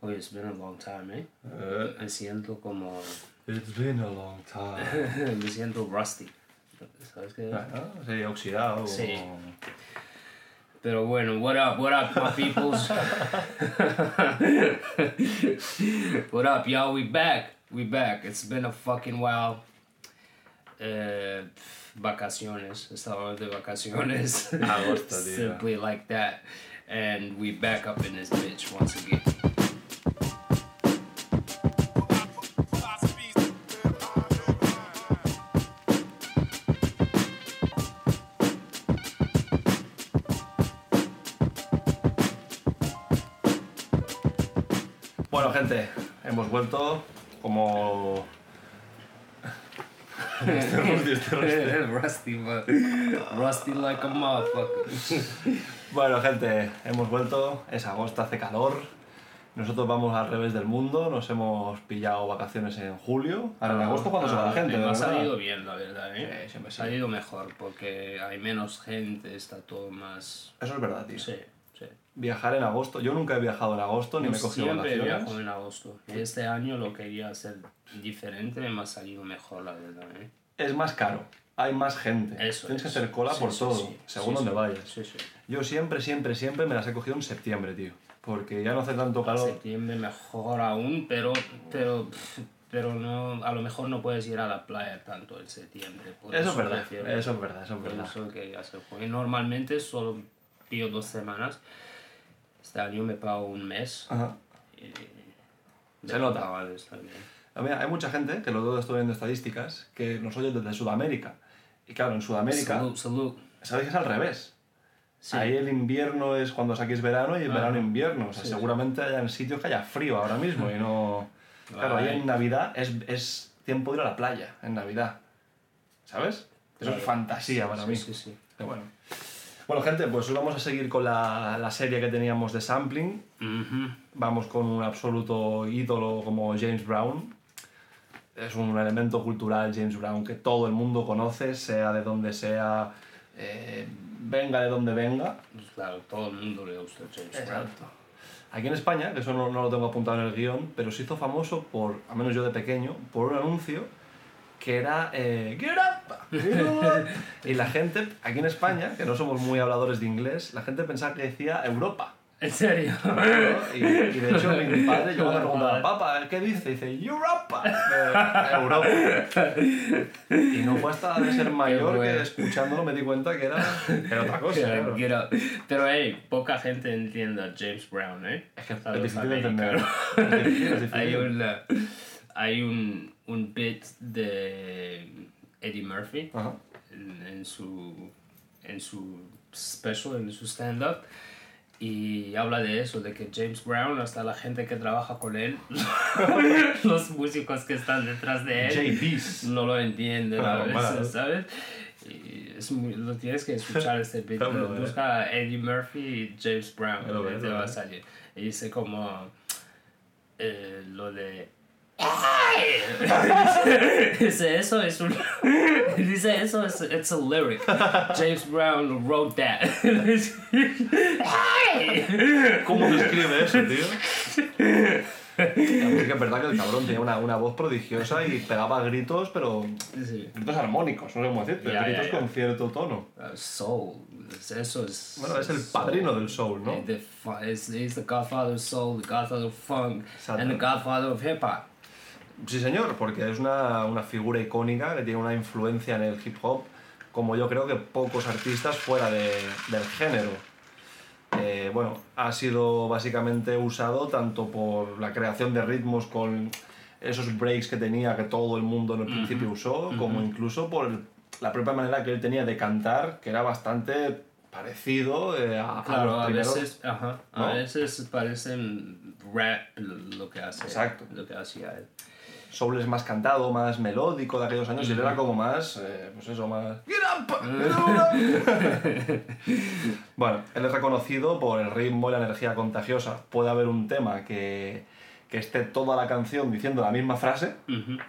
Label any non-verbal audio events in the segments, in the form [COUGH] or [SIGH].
Oh, it's been a long time, eh? Eh, Me siento como... it's been a long time. [LAUGHS] Me siento rusty. ¿Sabes qué? Bueno, sí, oxidado. Sí. Pero bueno, what up, what up, my peoples? [LAUGHS] what up, y'all? We back. We back. It's been a fucking while. Eh, vacaciones. Estábamos de vacaciones. Agosto. [LAUGHS] Simply like that. And we back up in this bitch once again. Vuelto como. [LAUGHS] Este Rusty, este Rusty. rusty, but rusty like a motherfucker. [LAUGHS] Bueno, gente, hemos vuelto. Es agosto, hace calor. Nosotros vamos al revés del mundo. Nos hemos pillado vacaciones en julio. Ahora en agosto, cuando se va la gente? Me ha salido bien, la verdad, ¿eh? Sí, siempre ha sí. salido mejor porque hay menos gente, está todo más... Eso es verdad, tío. Sí. Viajar en agosto. Yo nunca he viajado en agosto, ni me he cogido siempre vacaciones. viajo en agosto. Y este año lo quería hacer diferente, me ha salido mejor, la verdad, ¿eh? Es más caro. Hay más gente. Eso Tienes que es. hacer cola Sí, por sí, todo, sí. según donde vayas. Yo siempre, siempre, siempre me las he cogido en septiembre, tío. Porque ya no hace tanto calor. Septiembre mejor aún, pero, pero, pero no, a lo mejor no puedes ir a la playa tanto en septiembre. por Eso es verdad, eso es verdad, eso es verdad. eso que se fue. Normalmente solo pido dos semanas. Este año me pago un mes. Ajá. y Se nota. A mí, hay mucha gente, que lo estoy viendo estadísticas, que nos oye desde Sudamérica. Y claro, en Sudamérica, Salud, salud. sabéis que es al revés. Sí. Ahí el invierno es cuando aquí es verano y el Ajá. verano invierno. O sea, Sí, seguramente hayan sitios que haya frío ahora mismo y no... [LAUGHS] Claro, ahí en Navidad es, es tiempo de ir a la playa, en Navidad. ¿Sabes? Eso Claro. es fantasía para Sí, mí. sí, sí. Pero bueno. Bueno, gente, pues vamos a seguir con la, la serie que teníamos de sampling. Vamos con un absoluto ídolo como James Brown. Es un elemento cultural James Brown que todo el mundo conoce, sea de donde sea, eh, venga de donde venga. Claro, todo el mundo le gusta James Brown. Aquí en España, que eso no, no lo tengo apuntado en el guion, pero se hizo famoso por, al menos yo de pequeño, por un anuncio que era eh, Get up, get up. y la gente, aquí en España, que no somos muy habladores de inglés, la gente pensaba que decía Europa. ¿En serio? Y, y de hecho mi padre yo cuando [LAUGHS] preguntaba, papá, ¿qué dice? Dice, Europa, Eh, Europa. Y no fue hasta de ser mayor bueno. que escuchándolo me di cuenta que era, era otra cosa. claro. Pero hey, poca gente entiende a James Brown, ¿eh? Es que es difícil hay un, uh, hay un, un bit de Eddie Murphy Ajá. en, en su, en su special, en su stand-up. Y habla de eso, de que James Brown, hasta la gente que trabaja con él, [LAUGHS] los músicos que están detrás de él, JBs. no lo entienden a Claro, veces. ¿sabes? Y es muy- lo tienes que escuchar este beat. Ves. Busca Eddie Murphy y James Brown, te va a salir. Y dice como eh, lo de [LAUGHS] dice eso es un [LAUGHS] dice eso es it's a lyric James Brown wrote that ¿Cómo se escribe eso, tío? [LAUGHS] La música es verdad que el cabrón tenía una, una voz prodigiosa y pegaba gritos, pero Sí. gritos armónicos, no sé cómo decirte, ya, gritos ya. con cierto tono. Uh, soul es- eso es Bueno, es el soul. padrino del soul, ¿no? The is- he's the godfather of soul, the godfather of funk, Exacto. and the godfather of hip hop. Sí, señor, porque es una, una figura icónica que tiene una influencia en el hip hop como yo creo que pocos artistas fuera de- del género. Eh, bueno, ha sido básicamente usado tanto por la creación de ritmos con esos breaks que tenía que todo el mundo en el principio usó, como incluso por la propia manera que él tenía de cantar, que era bastante parecido eh, a, a Claro, a primeros. veces, ajá, a ¿no? veces parecen rap lo que hace, Exacto. lo que hacía él. Soul es más cantado, más melódico de aquellos años y él era como más, eh, pues eso, más... [LAUGHS] Bueno, él es reconocido por el ritmo y la energía contagiosa. Puede haber un tema que, que esté toda la canción diciendo la misma frase,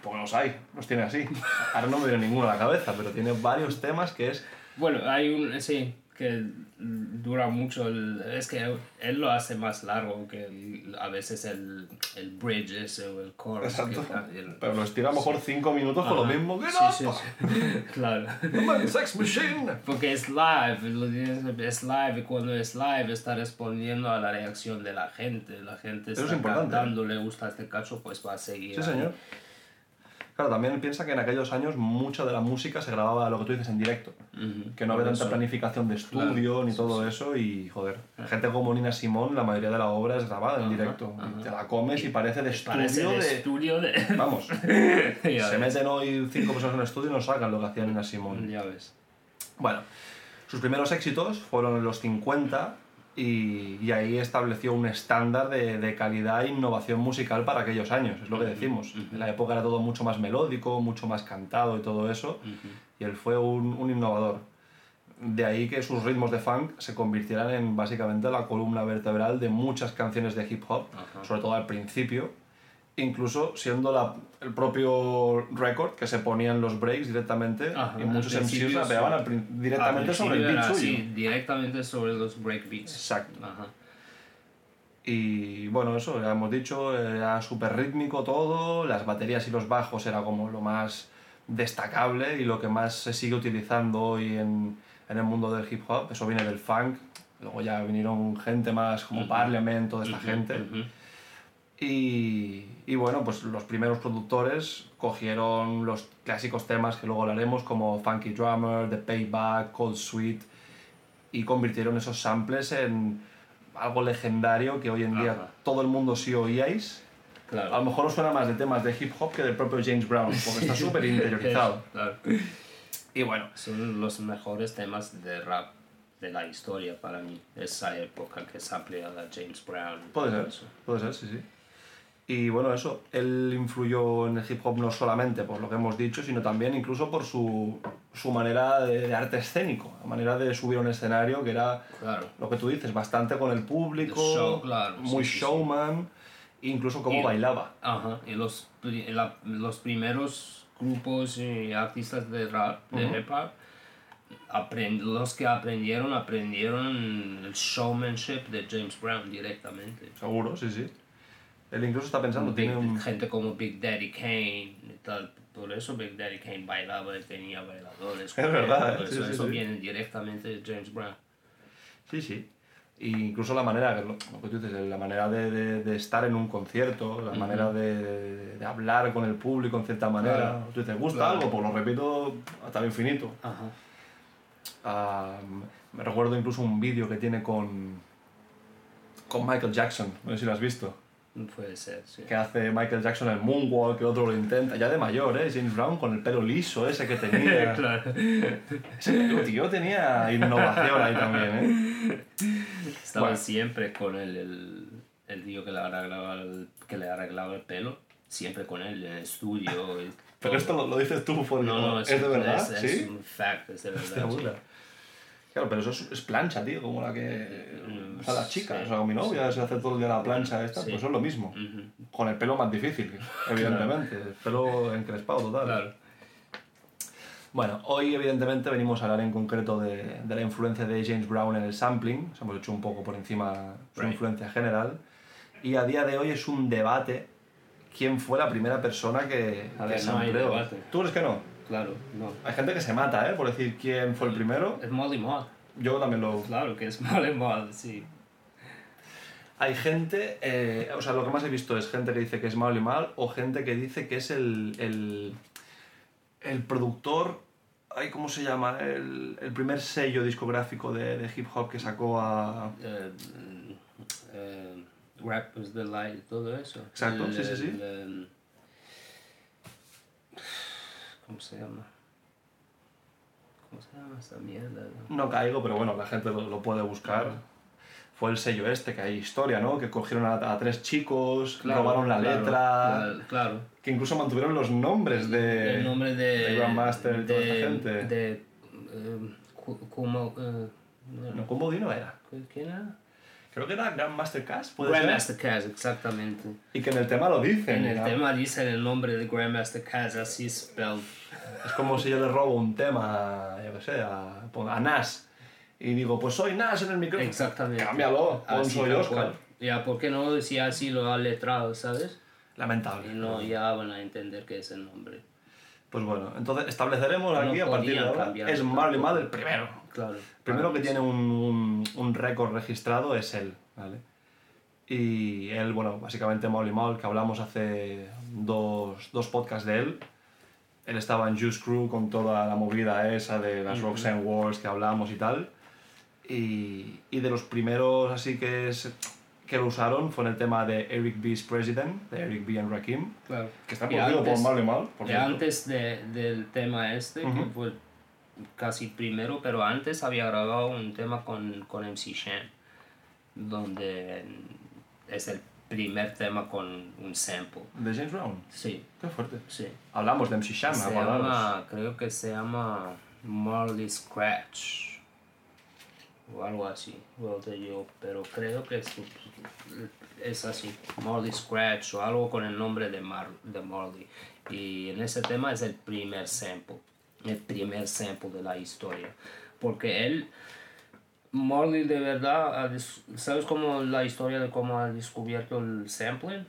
porque los hay, los tiene así. Ahora no me viene ninguno a la cabeza, pero tiene varios temas que es... Bueno, hay un, sí, que dura mucho. El, es que él lo hace más largo que el- a veces el, el bridge ese o el que Exacto. está- el- Pero lo estira a lo mejor 5 minutos con lo mismo. ¡Get Sí, sí, sí. [LAUGHS] claro. Sex Machine. Porque es live, es live y cuando es live está respondiendo a la reacción de la gente. La gente Eso está es importante. cantando, le gusta este cacho, pues va a seguir. Sí, ahí. Claro, también piensa que en aquellos años mucha de la música se grababa, lo que tú dices, en directo. Que no había tanta planificación de estudio Claro, ni todo eso y, joder, gente como Nina Simón, la mayoría de la obra es grabada en directo. Y te la comes y parece de estudio Parece de de... estudio de... [LAUGHS] Vamos, [LAUGHS] se meten hoy cinco personas en el estudio y no sacan lo que hacía Nina Simón. Ya ves. Bueno, sus primeros éxitos fueron en los 50 y, y ahí estableció un estándar de, de calidad e innovación musical para aquellos años, es lo que decimos. En la época era todo mucho más melódico, mucho más cantado y todo eso, y él fue un, un innovador. De ahí que sus ritmos de funk se convirtieran en básicamente la columna vertebral de muchas canciones de hip hop, Ajá. sobre todo al principio, incluso siendo la- el propio record que se ponían los breaks directamente Ajá, y muchos MCs rapeaban sí. directamente sobre el beat suyo. así, directamente sobre los breakbeats. Exacto. Ajá. Y bueno, eso ya hemos dicho, era súper rítmico todo, las baterías y los bajos era como lo más destacable y lo que más se sigue utilizando hoy en, en el mundo del hip hop. Eso viene del funk, luego ya vinieron gente más como Parliament, toda esta gente. Y, y bueno, pues los primeros productores cogieron los clásicos temas que luego hablaremos como Funky Drummer, The Payback, Cold Sweet y convirtieron esos samples en algo legendario que hoy en día Ajá. todo el mundo sí oíais. A lo mejor os suena más de temas de hip hop que del propio James Brown, porque está [LAUGHS] súper interiorizado. [LAUGHS] Claro. Y bueno, Son los mejores temas de rap de la historia para mí. Esa época que se amplía a James Brown. Puede ser, puede ser, sí, sí. Y bueno, eso, él influyó en el hip hop no solamente por lo que hemos dicho, sino también incluso por su, su manera de, de arte escénico, la manera de subir a un escenario que era Claro. lo que tú dices, bastante con el público, De show, claro, muy sí, sí, sí. showman, incluso cómo Y- bailaba. Ajá. Y los, la- los primeros grupos y artistas de rap, de hip hop, aprend- los que aprendieron, aprendieron el showmanship de James Brown directamente. Seguro, sí, sí. Él incluso está pensando, Big- tiene un... gente como Big Daddy Kane y tal. Por eso Big Daddy Kane bailaba y tenía bailadores. [LAUGHS] Es verdad, Por ¿eh? eso, Sí, sí, eso sí. viene directamente de James Brown. Sí, sí. Y incluso la manera, lo, que tú dices, la manera de, de- de estar en un concierto, la manera de, de hablar con el público en cierta manera. Claro. Tú dices, ¿gusta Claro. algo? Pues lo repito hasta el infinito. Ajá. Me recuerdo incluso un vídeo que tiene con, con Michael Jackson, no sé si lo has visto, Puede ser, sí. que hace Michael Jackson el moonwalk, que otro lo intenta, ya de mayor, ¿eh? James Brown con el pelo liso ese que tenía. [LAUGHS] claro. Ese pelo, tío, tenía innovación ahí también, ¿eh? Estaba Bueno. siempre con él, el, el tío que le, arreglaba el, que le arreglaba el pelo. Siempre con él en el estudio. Pero esto lo, lo dices tú porque No, no, es, de verdad, es, es ¿sí? un fact, es de verdad. Claro, pero eso es, es plancha, tío, como la que... O sea, las chicas, sí, o sea, con mi novia se hace todo el día la plancha esta, Sí. pues es lo mismo. Con el pelo más difícil, evidentemente. El pelo encrespado total. Claro. Bueno, hoy evidentemente venimos a hablar en concreto de, de la influencia de James Brown en el sampling. Os hemos hecho un poco por encima su Right. influencia general. Y a día de hoy es un debate quién fue la primera persona que, A que ver, no hay sampleó. debate. ¿Tú crees que no? Claro, no. Hay gente que se mata, ¿eh? Por decir quién fue el primero. Es Molly Mod. Yo también lo... Claro que es [LAUGHS] Molly Mod, sí. Hay gente, eh, o sea, lo que más he visto es gente que dice que es Marley Mal o gente que dice que es el, el, el productor, ay, ¿cómo se llama? El, el primer sello discográfico de, de hip hop que sacó a... Eh, eh, Rappers Delight, todo eso. Exacto, El- sí, sí, sí. el, em, ¿Cómo se llama? ¿Cómo se llama esta mierda? No caigo, pero bueno, la gente lo, lo puede buscar. Fue el sello este, que hay historia, ¿no? Que cogieron a, a tres chicos, robaron la claro, letra, Claro, claro. que incluso mantuvieron los nombres de... el nombre de, de Grandmaster y toda esta gente. De, Ku- Kumo, eh, No, ¿cómo Dino era? ¿Quién era? Creo que era Grandmaster Cass, puede ser. Grandmaster Caz, exactamente. Y que en el tema lo dicen. En el ¿no? tema dicen el nombre de Grandmaster Caz así spelled. Es como si yo le robo un tema, yo qué sé, a, pon- a Nas y digo, pues soy Nas en el micrófono. Exactamente. Cámbialo, pon Así, soy Oscar. cual. Ya, ¿por qué no decía así lo ha letrado, sabes? Lamentable. Y no, ya van a entender qué es el nombre. Pues bueno, entonces estableceremos No aquí a partir de ahora. Es Marley. Mal el primero. Claro. Primero que tiene un, un, un récord registrado es él, ¿vale? Y él, bueno, básicamente Molly Mal, que hablamos hace dos, dos podcasts de él. Él estaba en Juice Crew con toda la movida esa de las Roxanne Wars que hablamos y tal. Y, y de los primeros así que, es, que lo usaron fue en el tema de Eric B's President, de Eric B. and Rakim, Claro. que está Y producido por antes- Marley Mal, por Y antes de, del tema este, que Ujú. fue casi primero, pero antes había grabado un tema con, con MC Shan, donde es el primer tema con un sample. De James Brown. Sí, Qué fuerte. sí. Hablamos de MC Shan, Se llama, creo que se llama Marley Scratch o algo así, lo de yo, pero creo que es, es así, Marley Scratch o algo con el nombre de, Mar, de Marley. Y en ese tema es el primer sample, el primer sample de la historia, porque él, Marley de verdad, ¿sabes cómo la historia de cómo ha descubierto el sampling?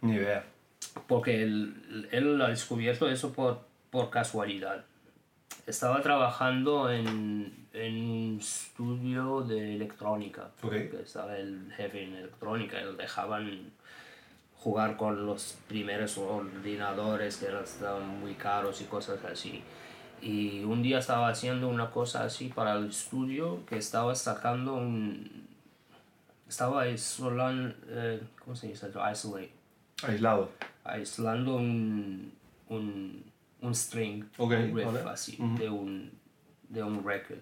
Ni idea. porque él, él ha descubierto eso por, por casualidad. Estaba trabajando en, en un estudio de electrónica, Ok. que estaba el jefe en electrónica, y lo dejaban jugar con los primeros ordenadores que eran- estaban muy caros y cosas así. Y un día estaba haciendo una cosa así para el estudio que estaba sacando un... Estaba aislando... eh, ¿Cómo se dice? Isolate Aislado. aislando un, un, un string, Ok, un riff vale. así, de, un, de un record.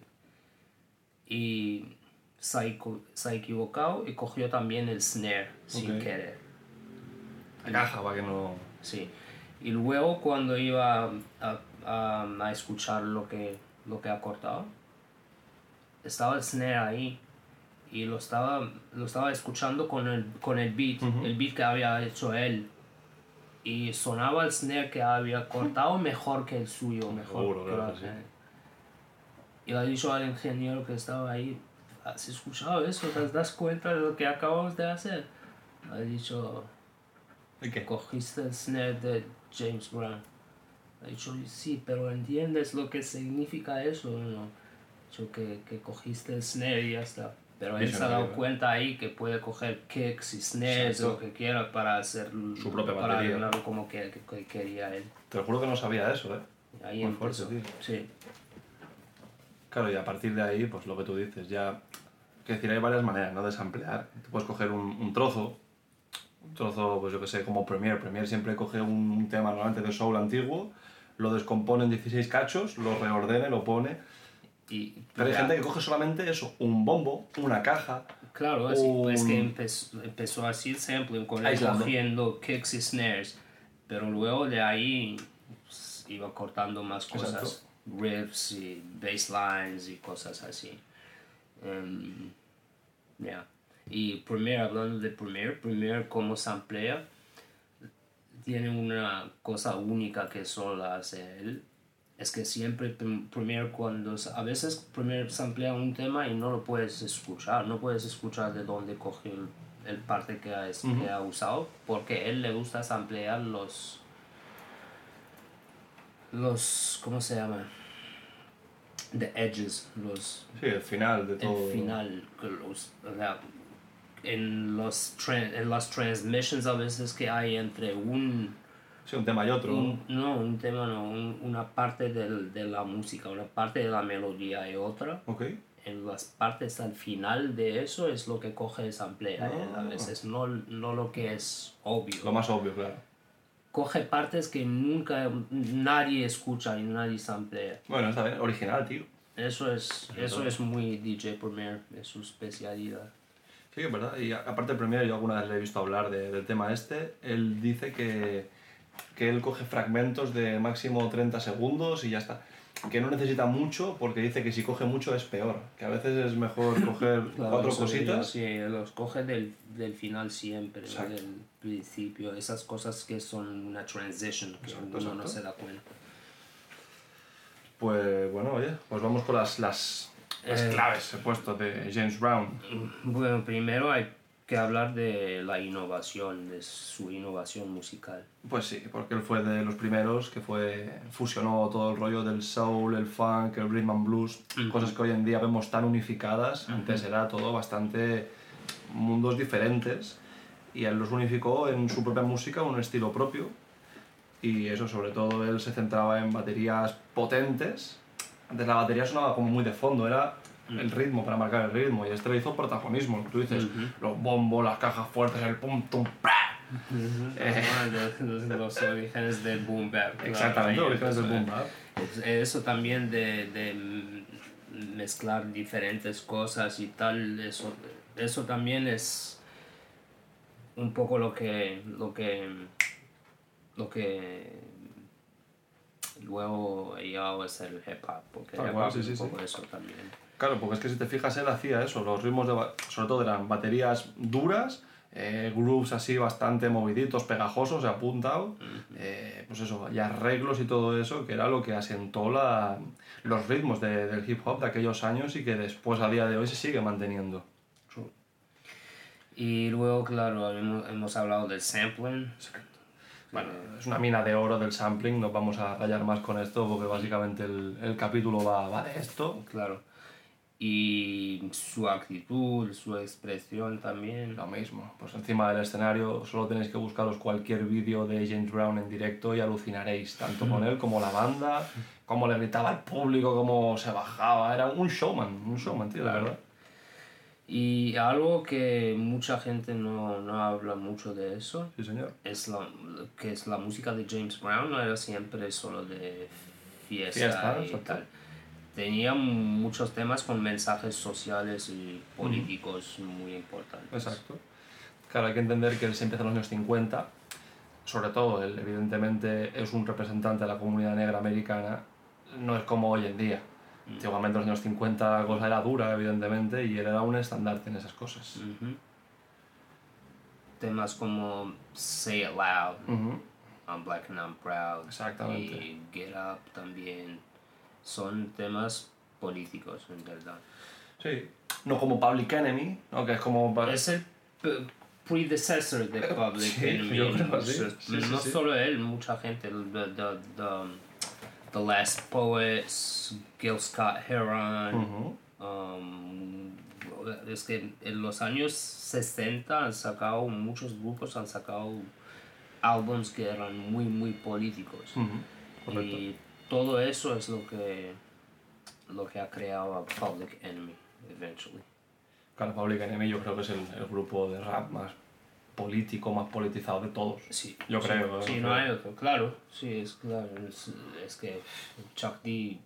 Y se ha, equivocado y cogió también el snare sin querer. La caja, para que no... Sí. Y luego cuando iba a, a, a escuchar lo que, lo que ha cortado, estaba el snare ahí y lo estaba, lo estaba escuchando con el, con el beat, el beat que había hecho él. Y sonaba el snare que había cortado mejor que el suyo, mejor. Que claro sí. Y le ha dicho al ingeniero que estaba ahí, ¿has escuchado eso? ¿Te das cuenta de lo que acabamos de hacer? Ha dicho, cogiste el snare de James Brown. Ha dicho, sí, pero ¿entiendes lo que significa eso? No. Dicho que, que cogiste el snare y ya está. Pero él se ha dado cuenta ahí que puede coger kicks y snares o lo que quiera para hacer Su propia para batería. como que, que- que quería él. Te lo juro que no sabía eso, ¿eh? Ahí Muy fuerte, empezó. tío. Sí. Claro, y a partir de ahí, pues lo que tú dices, ya... Que decir, hay varias maneras, ¿no? De samplear. Tú puedes coger un, un trozo, un trozo, pues yo que sé, como Premiere. Premiere siempre coge un, un tema normalmente de soul antiguo, lo descompone en 16 cachos, lo reordena y lo pone. Y, Pero hay ya. gente que coge solamente eso, un bombo, una caja, Claro, así, pues que un- empezó, empezó así el sampling con él cogiendo kicks y snares, pero luego de ahí pues, iba cortando más cosas, Exacto. riffs y basslines y cosas así. Em, ya. Y Premiere, hablando de Premiere, Premiere como samplea, tiene una cosa única que solo hace él. Es que siempre Prim- Premiere cuando... A veces Premiere samplea un tema y no lo puedes escuchar. No puedes escuchar de dónde cogió el, el parte que ha, es- que ha usado. Porque él le gusta samplear los... Los... ¿Cómo se llama? The edges. Los sí, el final de todo. el final, los, o sea, en, los en las transmissions a veces que hay entre un, Sí, un tema y otro. un- no, un tema, no, un- una parte del, de la música, una parte de la melodía y otra, en las partes al final de eso es lo que coge samplea, él a Ah. veces, no, no lo que es obvio. Lo más obvio, claro. Coge partes que nunca nadie escucha y nadie samplea. Bueno, está bien, original, tío. Eso es, eso es muy DJ Premier, es su especialidad. Sí, es verdad. Y aparte, Premiere, yo alguna vez le he visto hablar de- del tema este. Él dice que, que él coge fragmentos de máximo 30 segundos y ya está. Que no necesita mucho porque dice que si coge mucho es peor. Que a veces es mejor [COUGHS] coger cuatro eso cositas. Sí, los coge del, del final siempre, no del principio. Esas cosas que son una transition, que Exacto, uno no exacto. se da cuenta. Pues bueno, oye, pues vamos con las, las las Eh. claves he puesto de James Brown. Bueno, primero hay que hablar de la innovación, de su innovación musical. Pues sí, porque él fue de los primeros que fue fusionó todo el rollo del soul, el funk, el rhythm and blues, cosas que hoy en día vemos tan unificadas. Antes era todo bastante mundos diferentes y él los unificó en su propia música, un estilo propio. Y eso, sobre todo, él se centraba en baterías potentes. Antes la batería sonaba como muy de fondo, era el ritmo para marcar el ritmo y este le hizo protagonismo. Tú dices, los bombos, las cajas fuertes, el pum, tum, de los orígenes del boom bap. Exactamente, ahí orígenes del boom bap. Es- Eso también de, de mm, mezclar diferentes cosas y tal, eso, eso también es un poco lo que, lo que, lo que luego he llegado a ser hip hop, porque sí, es sí, un sí. poco eso también. Claro, porque es que si te fijas, él hacía eso, los ritmos, de, sobre todo eran baterías duras, eh, grooves así bastante moviditos, pegajosos, apuntados, eh, pues eso, y arreglos y todo eso, que era lo que asentó la, los ritmos de- del hip hop de aquellos años y que después a día de hoy se sigue manteniendo. Y luego, claro, hemos, hemos hablado del sampling. Bueno, es una mina de oro del sampling, no vamos a rayar más con esto porque básicamente el, el capítulo va, va de esto. Claro. Y su actitud, su expresión también. Lo mismo, pues encima del escenario solo tenéis que buscaros cualquier vídeo de James Brown en directo y alucinaréis, tanto con él como la banda, cómo le gritaba al público, cómo se bajaba, era un showman, un showman, tío, de Claro. verdad. Y algo que mucha gente no, no habla mucho de eso Sí, señor. es la, que es la música de James Brown no era siempre solo de fiesta, Fiesta, y exacto. tal. Tenía muchos temas con mensajes sociales y políticos muy importantes. Exacto. Claro, hay que entender que él se empieza en los años 50, sobre todo él evidentemente es un representante de la comunidad negra americana, no es como hoy en día. Antiguamente en los años 50 la cosa era dura, evidentemente, y él era un estandarte en esas cosas. Temas como Say It Loud. I'm Black and I'm Proud, Exactamente. y Get Up también, son temas políticos en verdad. Sí. No como Public Enemy, ¿no? que es como... Es el predecessor de [LAUGHS] Public Sí, Enemy. yo creo sí. Sí, no solo él, mucha gente. The, the, the, the Last Poets, Gil Scott Heron. Um, es que en los años 60 han sacado, muchos grupos han sacado álbums que eran muy, muy políticos. Y todo eso es lo que, lo que ha creado a Public Enemy, eventually. Claro, Public Enemy yo creo que es el, el grupo de rap más político, más politizado de todos. Sí, Yo creo. Sí, no hay otro, claro. Sí, es claro. Es, es que Chuck D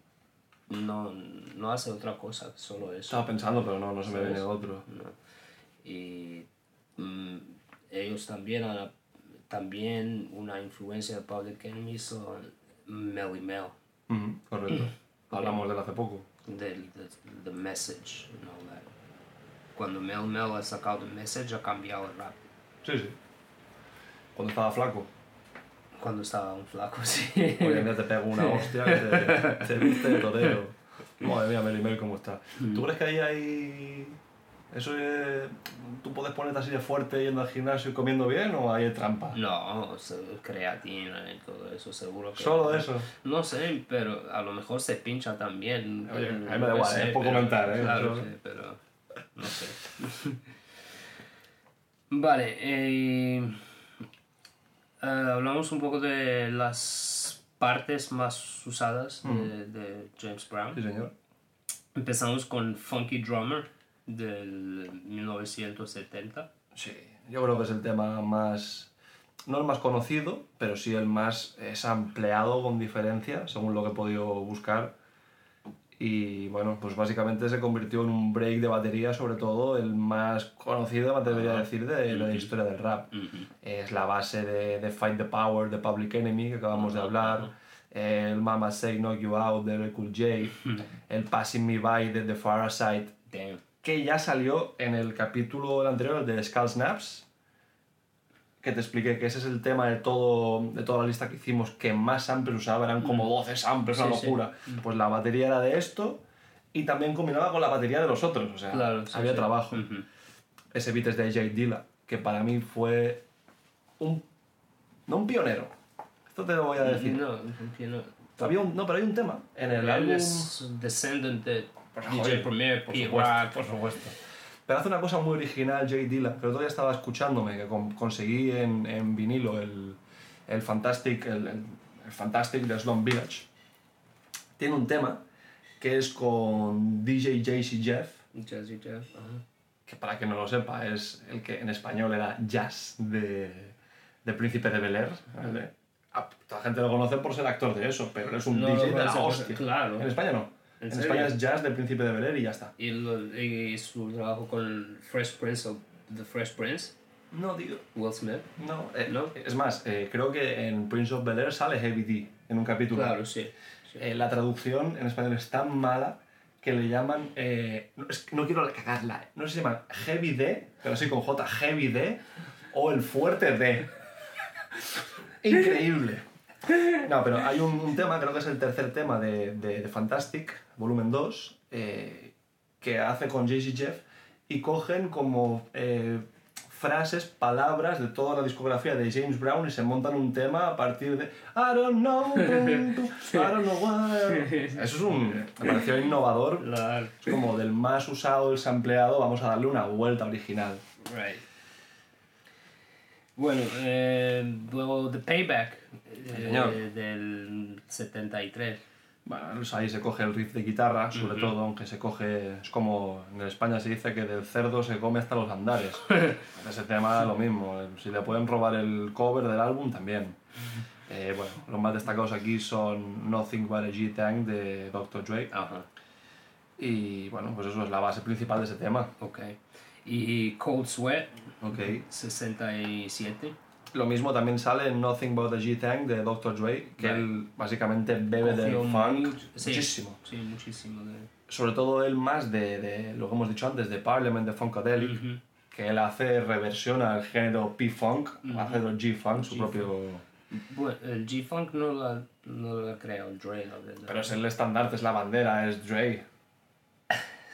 no, no hace otra cosa, solo eso. Estaba pensando, pero no, no se me viene otro. ¿no? Y mm, ellos también han, también una influencia de Public Enemy son Mel, Ujú, Correcto. [CLEARS THROAT] Hablamos de él hace poco. del del- The Message. Cuando Mel Mel ha sacado The Message ha cambiado el rap. Sí, sí. Cuando estaba flaco. Cuando estaba un flaco, [LAUGHS] sí. Hoy en día te pego una hostia que te, te viste de torero. [LAUGHS] Madre mía, Mel Mel, cómo está. ¿Tú crees que ahí hay... Eso es... ¿Tú puedes ponerte así de fuerte yendo al gimnasio y comiendo bien o hay trampa? No, creatina y todo eso, seguro que... Solo eso. No sé, pero a lo mejor se pincha también. Oye, a mí me da igual, sé, es por comentar, ¿eh? Claro, sí, pero no sé. [LAUGHS] vale, eh, eh, hablamos un poco de las partes más usadas de, de James Brown. Sí, señor. Empezamos con Funky Drummer del 1970. Sí, yo creo que es el tema más... No el más conocido, pero sí el más es ampliado con diferencia, según lo que he podido buscar. Y bueno, pues básicamente se convirtió en un break de batería, sobre todo el más conocido, me atrevería a decir, de, de la historia del rap. Es la base de, de Fight the Power de Public Enemy, que acabamos de hablar. El Mama Say Knock You Out de Cool J. El Passing Me By de The Far Side que ya salió en el capítulo anterior, el de Skull Snaps, que te expliqué que ese es el tema de, todo, de toda la lista que hicimos que más samples usaba, eran como 12 samples, una Sí, sí. locura. Pues la batería era de esto y también combinaba con la batería de los otros, o sea, Claro, sí, había sí. trabajo. Ujú. Ese beat es de Jay Dilla, que para mí fue un... no un pionero, esto te lo voy a decir. No. Había un, no, pero hay un tema en el Él álbum... es descendant de DJ Premier, por supuesto, por supuesto. Pero hace una cosa muy original Jay Dilla, que otro día estaba escuchándome, que con- conseguí en, en vinilo el, el Fantastic, el, el- el Fantastic de Slum Village. Tiene un tema que es con DJ JC Jeff, Jazzy Jeff. ajá. que para quien no lo sepa es el que en español era Jazz de, de Príncipe de Bel Air. ¿vale? La gente lo conoce por ser actor de eso, pero él es un No DJ de la hostia. claro. En España no. ¿En En? España es Jazz de Príncipe de Bel y ya está. Y, su trabajo con Fresh Prince of The Fresh Prince, No, digo. Will Smith. No, eh, ¿No? es más, eh, creo que en Prince of Bel Air sale Heavy D en un capítulo. Claro, sí. sí. Eh, la traducción en español es tan mala que le llaman. no, es que no quiero cagarla. No sé si se llama Heavy D, pero sí con J, Heavy D, o el fuerte D. [LAUGHS] Increíble. No, pero hay un, un tema, creo que es el tercer tema de, de, de Fantastic, volumen 2, eh, que hace con JC Jeff y cogen como eh, frases, palabras de toda la discografía de James Brown y se montan un tema a partir de I don't know, I don't know why. Eso es un. Me pareció innovador. Es como del más usado, el sampleado, vamos a darle una vuelta original. Right. Bueno, eh, luego The Payback eh, del 73. Bueno, pues ahí se coge el riff de guitarra, sobre todo, aunque se coge. Es como en España se dice que del cerdo se come hasta los andares. [LAUGHS] Ese tema lo mismo. Si le pueden robar el cover del álbum, también. Eh, bueno, los más destacados aquí son Nothing But a G-Tank de Dr. Dre. Ajá, Y bueno, pues eso es la base principal de ese tema. ok. Y Cold Sweat, Ok. 67. Lo mismo también sale en Nothing But a G-Tank de Dr. Dre, que él básicamente bebe del Cogió funk mucho- muchísimo. Sí, muchísimo. De... Sobre todo él más de, de lo que hemos dicho antes, de Parliament, de Funkadelic, que él hace reversión al género P-Funk, hace el G-Funk, su propio... Bueno, el G-Funk no la, no la creó Dre, la verdad. Pero es el estandarte, es la bandera, es Dre.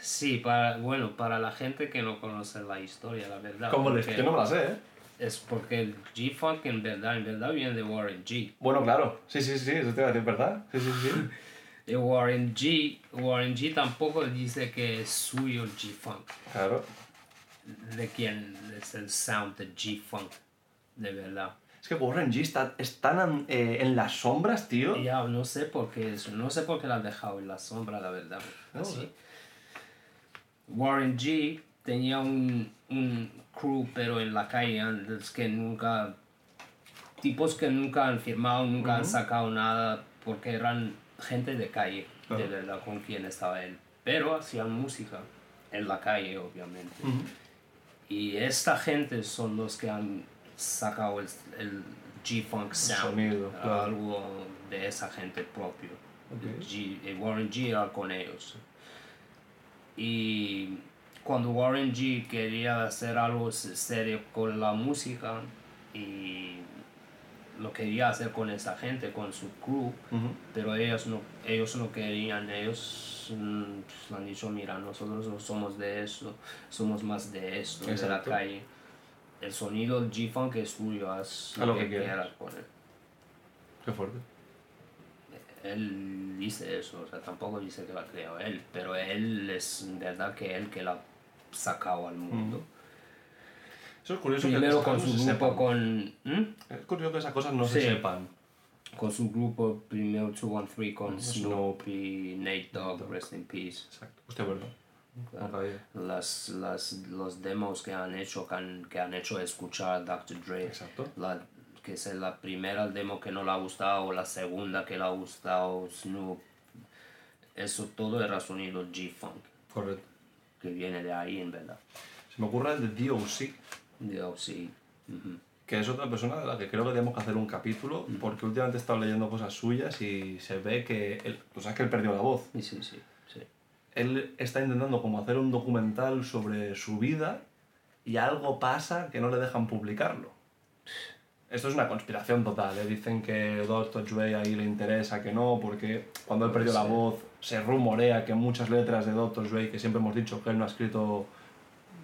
Sí, para, bueno, para la gente que no conoce la historia, la verdad. Como le porque Yo no me la sé, ¿eh? Es porque el G-Funk en verdad, en verdad viene de Warren G. Bueno, claro. Sí, sí, sí, eso te iba a decir, ¿verdad? Sí, sí, sí. [LAUGHS] Y Warren G, Warren G tampoco dice que es suyo el G-Funk. Claro. De quién es el sound de G-Funk, de verdad. Es que Warren G está, es tan eh, en las sombras, tío. Ya, no sé por qué eso, no sé por qué la han dejado en la sombra, la verdad. No Así. sé. Warren G tenía un, un crew, pero en la calle, antes que nunca. tipos que nunca han firmado, nunca han sacado nada, porque eran gente de calle, de verdad, con quien estaba él. Pero hacían música en la calle, obviamente. Y esta gente son los que han sacado el, el G-Funk Sound, sonido, claro. algo de esa gente propio. Ok. G- Warren G era con ellos. Y cuando Warren G quería hacer algo se- serio con la música y lo quería hacer con esa gente, con su crew, pero ellos no, ellos no querían, ellos mm, pues, han dicho, mira, nosotros no somos de eso, somos más de esto, de la Exacto. calle. El sonido del G-Funk es tuyo, haz lo que quieras. quieras con él. Qué fuerte. Él dice eso, o sea, tampoco dice que la creó él, pero él es verdad que él que la sacado al mundo. Eso es curioso que Primero esas con su se grupo, sepan. con... ¿Mm? Es curioso que esas cosas no se sepan. Con su grupo, primero 213 con Snoop. Snoop y Nate Dogg, Rest in Peace. Exacto. Hostia, verdad. No. Las, las, los demos que han hecho, que han, que han hecho escuchar a Dr. Dre. Exacto. La, que es la primera demo que no le ha gustado, o la segunda que le ha gustado, Snoop. Eso todo era sonido G-Funk, Correcto. Que viene de ahí en verdad. Se me ocurre el de DOC, ujú. que es otra persona de la que creo que tenemos que hacer un capítulo, porque últimamente he estado leyendo cosas suyas y se ve que él, tú sabes que él perdió la voz. Sí, sí, sí. sí. Él está intentando como hacer un documental sobre su vida y algo pasa que no le dejan publicarlo. Esto es una conspiración total, ¿eh? dicen que Dr. Dre ahí le interesa, que no, porque cuando él perdió la Sí. voz se rumorea que muchas letras de Dr. Dre, que siempre hemos dicho que él no ha escrito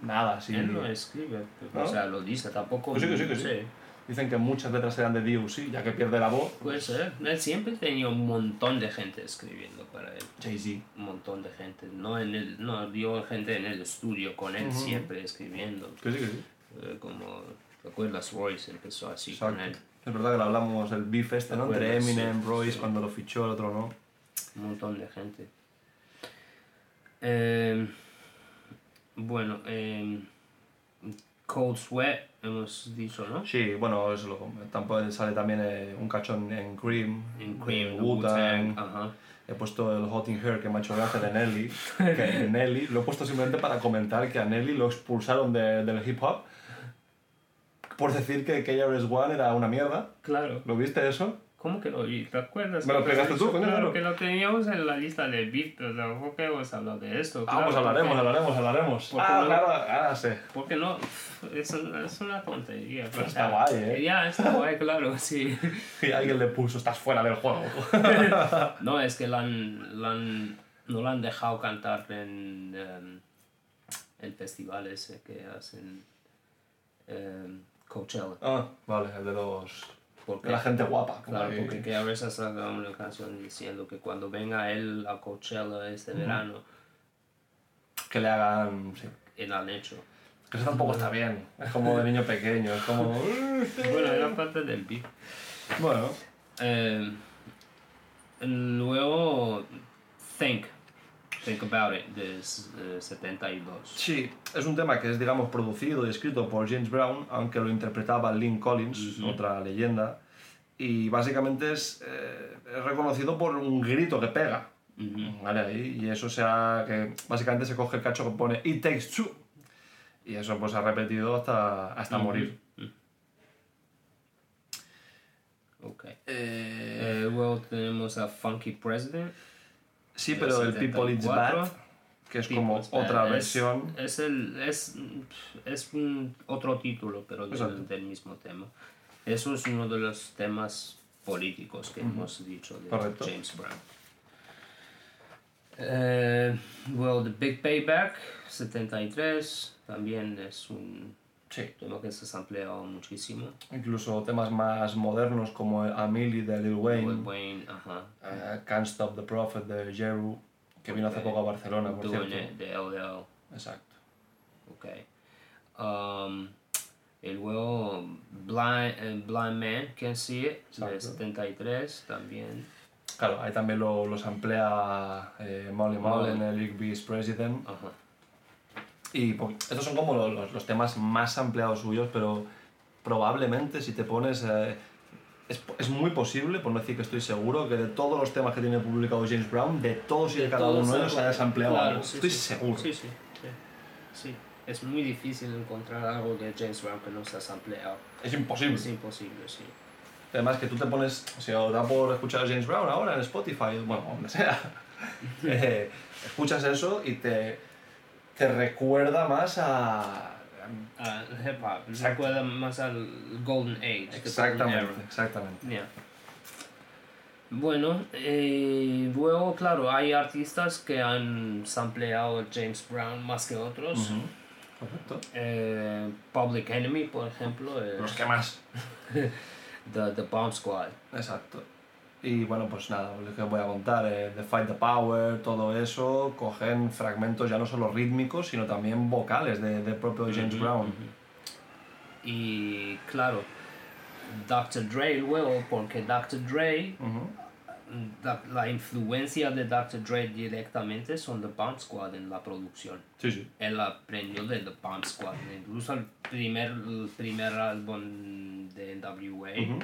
nada así. Él no escribe, ¿No? o sea, lo dice, tampoco... Que sí, que sí, que sí. Dicen que muchas letras eran de D.O.C., ya que pierde la voz. Puede ser. Él siempre tenía un montón de gente escribiendo para él. Jay-Z. Un montón de gente. No, en el, no dio gente en el estudio con él siempre escribiendo. Que sí, que sí. Eh, como, ¿te acuerdas? Royce empezó así Exacto. con él. Es verdad que lo hablamos, el beef este, ¿no? Entre Acuerdo, sí, Eminem, Royce, sí. cuando lo fichó, el otro no. Un montón de gente. Eh, bueno, eh, Cold Sweat, hemos dicho, ¿no? Sí, bueno, es lo, tampoco sale también eh, un cachón en Cream, En Cream, Wu-Tang, ajá. He puesto el Hot in Her que me ha hecho gracia de Nelly. Que Nelly, lo he puesto simplemente para comentar que a Nelly lo expulsaron de- del hip hop por decir que KRS One era una mierda. Claro. ¿Lo viste eso? ¿Cómo que lo oí? ¿Te acuerdas? Me lo explicaste tú, coño, Claro, que lo teníamos en la lista de pero tampoco hemos hablado de esto. Ah, claro, pues hablaremos, porque- hablaremos, hablaremos. Ah, no- claro, ahora sé. Porque no, es una, es una tontería. Pero o está sea, guay, ¿eh? Ya, está [LAUGHS] guay, claro, sí. [LAUGHS] Y alguien le puso, estás fuera del juego. [LAUGHS] No, es que la han, la han- no la han dejado cantar en em, el festival ese que hacen em, Coachella. Ah, vale, el de los... Porque, de la gente guapa. Claro, ahí. porque que a veces saca una canción diciendo que cuando venga él a Coachella este verano, Que le hagan... Sí. él han hecho. Que eso tampoco está bien. Es como de niño pequeño, es como... [LAUGHS] Bueno, era parte del beat. Bueno, Eh, luego, Think. Think About It, de eh, 72. sí, es un tema que es, digamos, producido y escrito por James Brown, aunque lo interpretaba Lynn Collins, Ujú. otra leyenda. Y básicamente es, eh, es reconocido por un grito que pega. Ujú. ¿Vale? Y eso sea que básicamente se coge el cacho que pone It takes two. Y eso pues ha repetido hasta, hasta Ujú. morir. Ok. Eh, Eh, luego tenemos a Funky President. Sí, pero el People It's 74. Bad, que es como otra Es- versión. Es, el, es, es un otro título, pero del, del mismo tema. Eso es uno de los temas políticos que hemos dicho de Correcto. James Brown. Eh, well, The Big Payback, 73, también es un Sí. tema que se ha sampleado muchísimo. Incluso temas más modernos como Amelie de Lil Wayne, Lil Wayne, ajá. eh, Can't Stop the Prophet de Jeru, que vino hace poco a Barcelona, por Doing cierto. It de LL. Exacto. Ok. Um, y luego Blind, eh, Blind Man Can See It de Exacto. 73 también. Claro, ahí también lo, los emplea eh, Molly Molly. Mullen, el Big Beast President. Ajá. Y po- estos son como lo- los, los temas más ampliados suyos, pero probablemente si te pones... eh, es, es muy posible, por no decir que estoy seguro, que de todos los temas que tiene publicado James Brown, de todos y de, cada todos uno de ellos hayas ampliado claro, algo. sí, estoy sí. seguro. Sí, sí, sí. Es muy difícil encontrar algo de James Brown que no se ampliado. Es imposible. Es imposible, sí. Además que tú te pones, si os da por escuchar a James Brown ahora en Spotify, bueno, donde sea, [LAUGHS] eh, escuchas eso y te, te recuerda más a... Ah, hip hop. Exacto. Recuerda más al Golden Age. Golden Exactamente, exactamente. Yeah. Bueno, eh, luego, claro, hay artistas que han sampleado James Brown más que otros. Correcto. Eh, Public Enemy, por ejemplo, eh, Los que más. [LAUGHS] the, the Bomb Squad. Exacto. Y bueno, pues nada, lo que os voy a contar, eh, The Fight the Power, todo eso, cogen fragmentos ya no solo rítmicos, sino también vocales de, de propio James Brown. Y claro, Dr. Dre luego, porque Dr. Dre, Ujú. la, la influencia de Dr. Dre directamente son The Bomb Squad en la producción. Sí, sí. Él aprendió de The Bomb Squad. Incluso el primer, el primer álbum de NWA.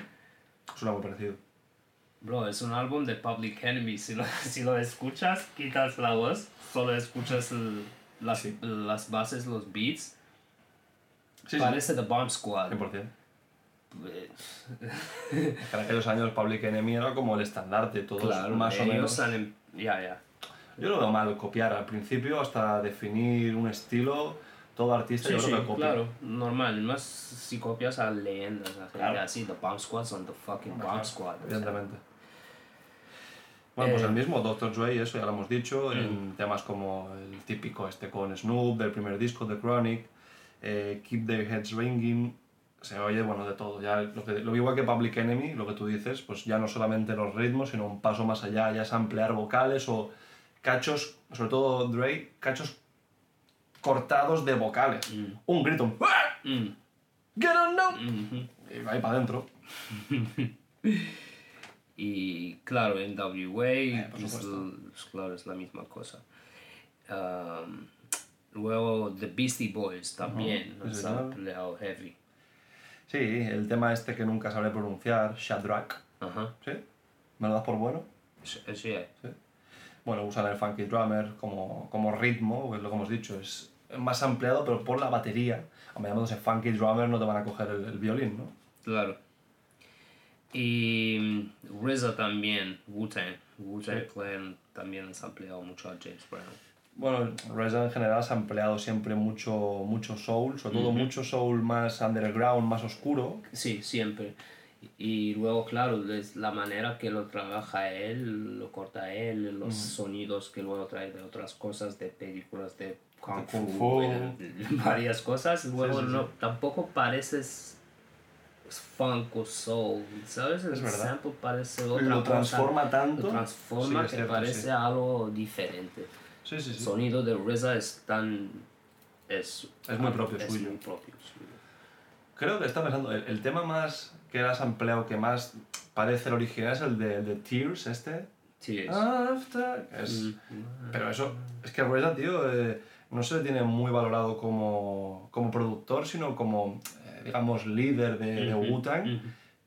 Suena muy parecido. Bro, es un álbum de Public Enemy. Si lo, [LAUGHS] si lo escuchas, quitas la voz, solo escuchas el- las, Sí. las bases, los beats. Sí, sí. Parece The Bomb Squad. 100%. Eh, En aquellos años Public Enemy era como el estandarte, todos Claro, más o menos. em- Ya, ya. Yo lo veo mal copiar al principio hasta definir un estilo. todo artista Sí, yo sí, creo que copia. claro, normal. Más si copias a leyendas, a gente Claro. así, The Bomb Squad son The fucking Bomb Squad. o sea. Bueno, pues Eh, el mismo Dr. Dre, eso ya lo hemos dicho, Mm. en temas como el típico este con Snoop del primer disco, The Chronic, eh, Keep Their Heads Ringing, se oye, bueno, de todo. Ya lo, que, lo igual que Public Enemy, lo que tú dices, pues ya no solamente los ritmos, sino un paso más allá, ya es ampliar vocales o cachos, sobre todo Dre, cachos cortados de vocales. Mm. Un grito, un "Ah! Mm, Get on now! mhm. Y va ahí para adentro. [LAUGHS] Y claro, en WA, Eh, es, l- es claro, es la misma cosa. Um, luego The Beastie Boys también, sí, han señor. sampleado heavy. Sí, el tema este que nunca sabré pronunciar, Shadrach. Ajá, ¿Sí? ¿Me lo das por bueno? sí, sí, Bueno, usan el funky drummer como, como ritmo, que es lo que hemos dicho, es más ampliado, pero por la batería. Hombre, llamándose funky drummer no te van a coger el, el violín, ¿no? claro. Y mm, RZA también, Wu-Tang. Wu-Tang Sí. Clan también han sampleado mucho a James Brown. Bueno, Reza en general se ha empleado siempre mucho, mucho soul, sobre todo Ujú. mucho soul más underground, más oscuro. Sí, siempre. Y luego, claro, es la manera que lo trabaja él, lo corta él, los sonidos que luego trae de otras cosas, de películas de Kung, De Kung Fu, Fu. [LAUGHS] varias cosas. Luego sí, no, sí. tampoco pareces funk o soul, ¿sabes? El Es verdad. sample parece otra Lo cosa. transforma tanto. Lo transforma Sí, que cierto, parece sí. algo diferente. Sí, sí, El sí. sonido de RZA es tan... Es, Es muy propio es suyo. muy propio suyo. Creo que está pensando, el, el tema más que has empleado que más parece el original es el de, el de Tears, este. Es... After. Es, Mm. Pero eso, es que Reza, tío, eh, no se le tiene muy valorado como, como productor, sino como, digamos, líder de, de Wu-Tang.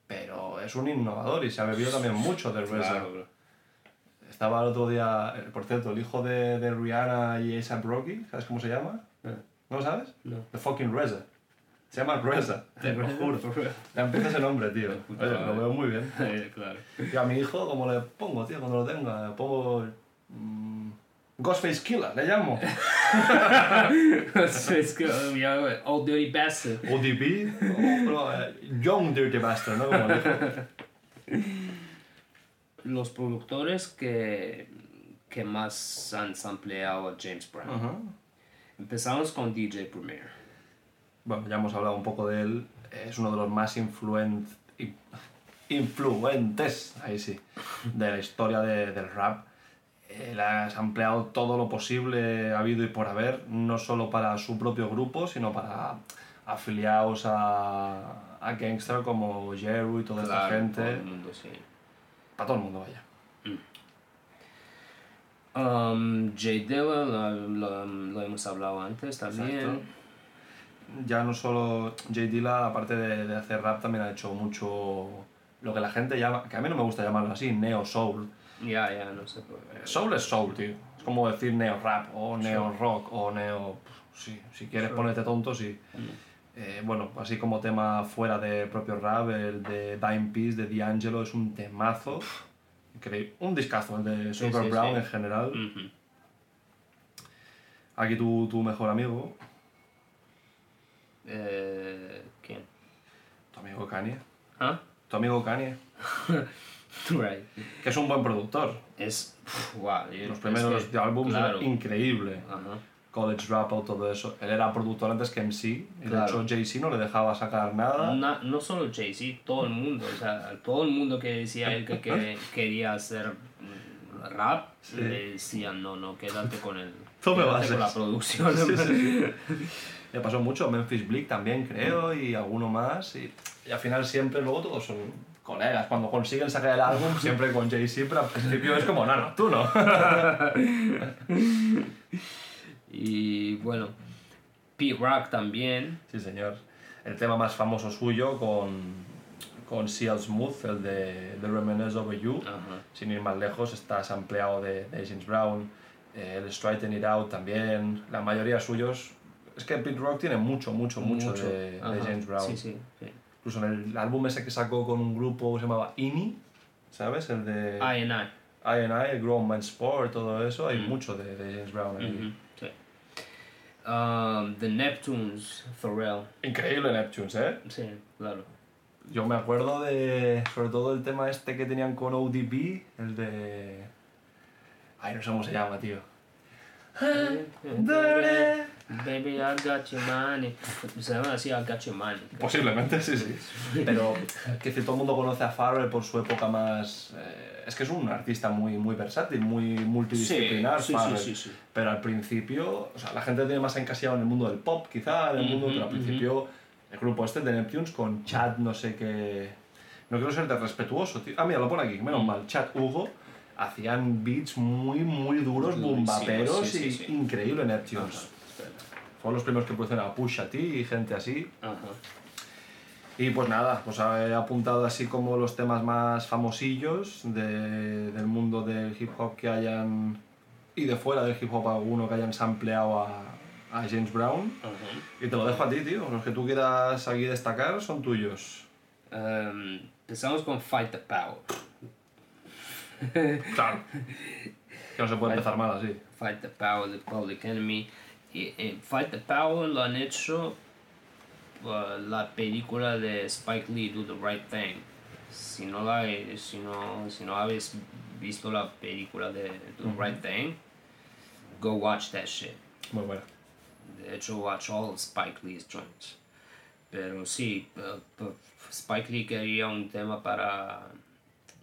Pero es un innovador y se ha bebido también mucho de Reza. Claro, bro. Estaba el otro día, eh, por cierto, el hijo de, de Rihanna y A$AP Rocky, ¿sabes cómo se llama? Eh, ¿No lo sabes? No. The fucking Reza. Se llama Reza, [LAUGHS] te lo juro. Ya empieza ese nombre, tío. Oye, lo veo muy bien. [LAUGHS] Claro. Y a mi hijo, como le pongo, tío, cuando lo tenga, le pongo. mm, Ghostface Killer, le llamo. es que ya, Old Dirty Bastard. ODB, o no, eh, Young Dirty Bastard, ¿no? Como dijo. Los productores que, que más han sampleado a James Brown. Empezamos con DJ Premier. Bueno, ya hemos hablado un poco de él. Es uno de los más influent, in- influentes, ahí sí, de la historia de- del rap. Él ha ampliado todo lo posible habido y por haber, no solo para su propio grupo, sino para afiliados a, a Gangster como Jeru y toda esta gente. todo el mundo, sí. Para todo el mundo, vaya. Um, Jay Dilla, lo, lo- lo hemos hablado antes también. Exacto. Ya no solo J. Dilla, aparte de, de hacer rap, también ha hecho mucho lo que la gente llama, que a mí no me gusta llamarlo así, neo soul. Ya, ya, no sé. por qué. Soul es soul, tío. Es como decir neo rap o neo rock o neo. Sí, si quieres ponerte tonto, sí. Eh, bueno, así como tema fuera de propio rap, el de Dime Piece de D'Angelo es un temazo. Increíble. Un discazo, el de Super sí, Brown sí. en general. Aquí tu, tu mejor amigo, Eh, ¿Quién? tu amigo Kanye. ¿Ah? Tu amigo Kanye, [LAUGHS] Right. que es un buen productor. Es. Wow, y Los es primeros que- álbumes claro. eran increíble. Ajá. College Dropout, todo eso. Él era productor antes que MC. Claro. de hecho Jay-Z no le dejaba sacar nada. Na- no solo Jay-Z, todo el mundo. O sea, todo el mundo que decía él que, que [LAUGHS] quería hacer rap, Sí. le decían, no, no, quédate con [LAUGHS] me quédate vas con la producción. Sí, sí. [LAUGHS] Le pasó mucho, Memphis Bleak también creo, y alguno más. Y, y al final siempre luego todos son colegas. Cuando consiguen sacar el álbum, siempre con Jay-Z, pero al principio es como, no, no, tú no. [LAUGHS] Y bueno, Pete Rock también. Sí, señor. El tema más famoso suyo con, con Seal Smooth, el de The Reminisce Over You. Sin ir más lejos, está sampleado de, de James Brown. eh, el Straighten It Out también. La mayoría suyos. Es que Pete Rock tiene mucho, mucho, mucho, de, de. James Brown. Sí, sí. sí. Incluso en el álbum ese que sacó con un grupo que se llamaba INI, ¿sabes? El de I and I. I&I, el Grown Man Sport, todo eso. Hay Mm. mucho de, de James Brown ahí. Ujú, sí. Um, The Neptunes, Pharrell. Increíble Neptunes, ¿eh? Sí, claro. Yo me acuerdo de, sobre todo el tema este que tenían con ODB, el de... Ay, no sé cómo se llama, tío. Baby, I got your money. Se llama así, I got your money. Posiblemente, sí, sí. Pero que si todo el mundo conoce a Pharrell por su época más... eh, es que es un artista muy, muy versátil, muy multidisciplinar, Sí, sí, Pharrell. sí, sí, sí. Pero al principio, o sea, la gente tiene más encasillado en el mundo del pop, quizá, en el mundo, pero al principio el grupo este de Neptunes con Chad, no sé qué... No quiero ser de respetuoso, tío. Ah, mira, lo pone aquí, menos Mm. mal. Chad Hugo hacían beats muy, muy duros, bombaperos sí, sí, y increíble Neptunes. Ajá, espera. Fueron los primeros que pusieron a Pusha T y gente así. Ajá. Y pues nada, pues he apuntado así como los temas más famosillos de- del mundo del hip hop que hayan, y de fuera del hip hop alguno que hayan sampleado a, a James Brown. Ajá. Y te lo dejo a ti, tío. Los que tú quieras aquí destacar son tuyos. Um, empezamos con Fight the Power. [LAUGHS] Claro. Que no se puede empezar mal así. Fight the Power de Public Enemy. Y, y Fight the Power lo han hecho uh, la película de Spike Lee, Do the Right Thing. Si no, la, si no, si no habéis visto la película de Do the Right Thing, go watch that shit. Muy bueno. De hecho, watch all Spike Lee's joints. Pero sí, p- p- Spike Lee quería un tema para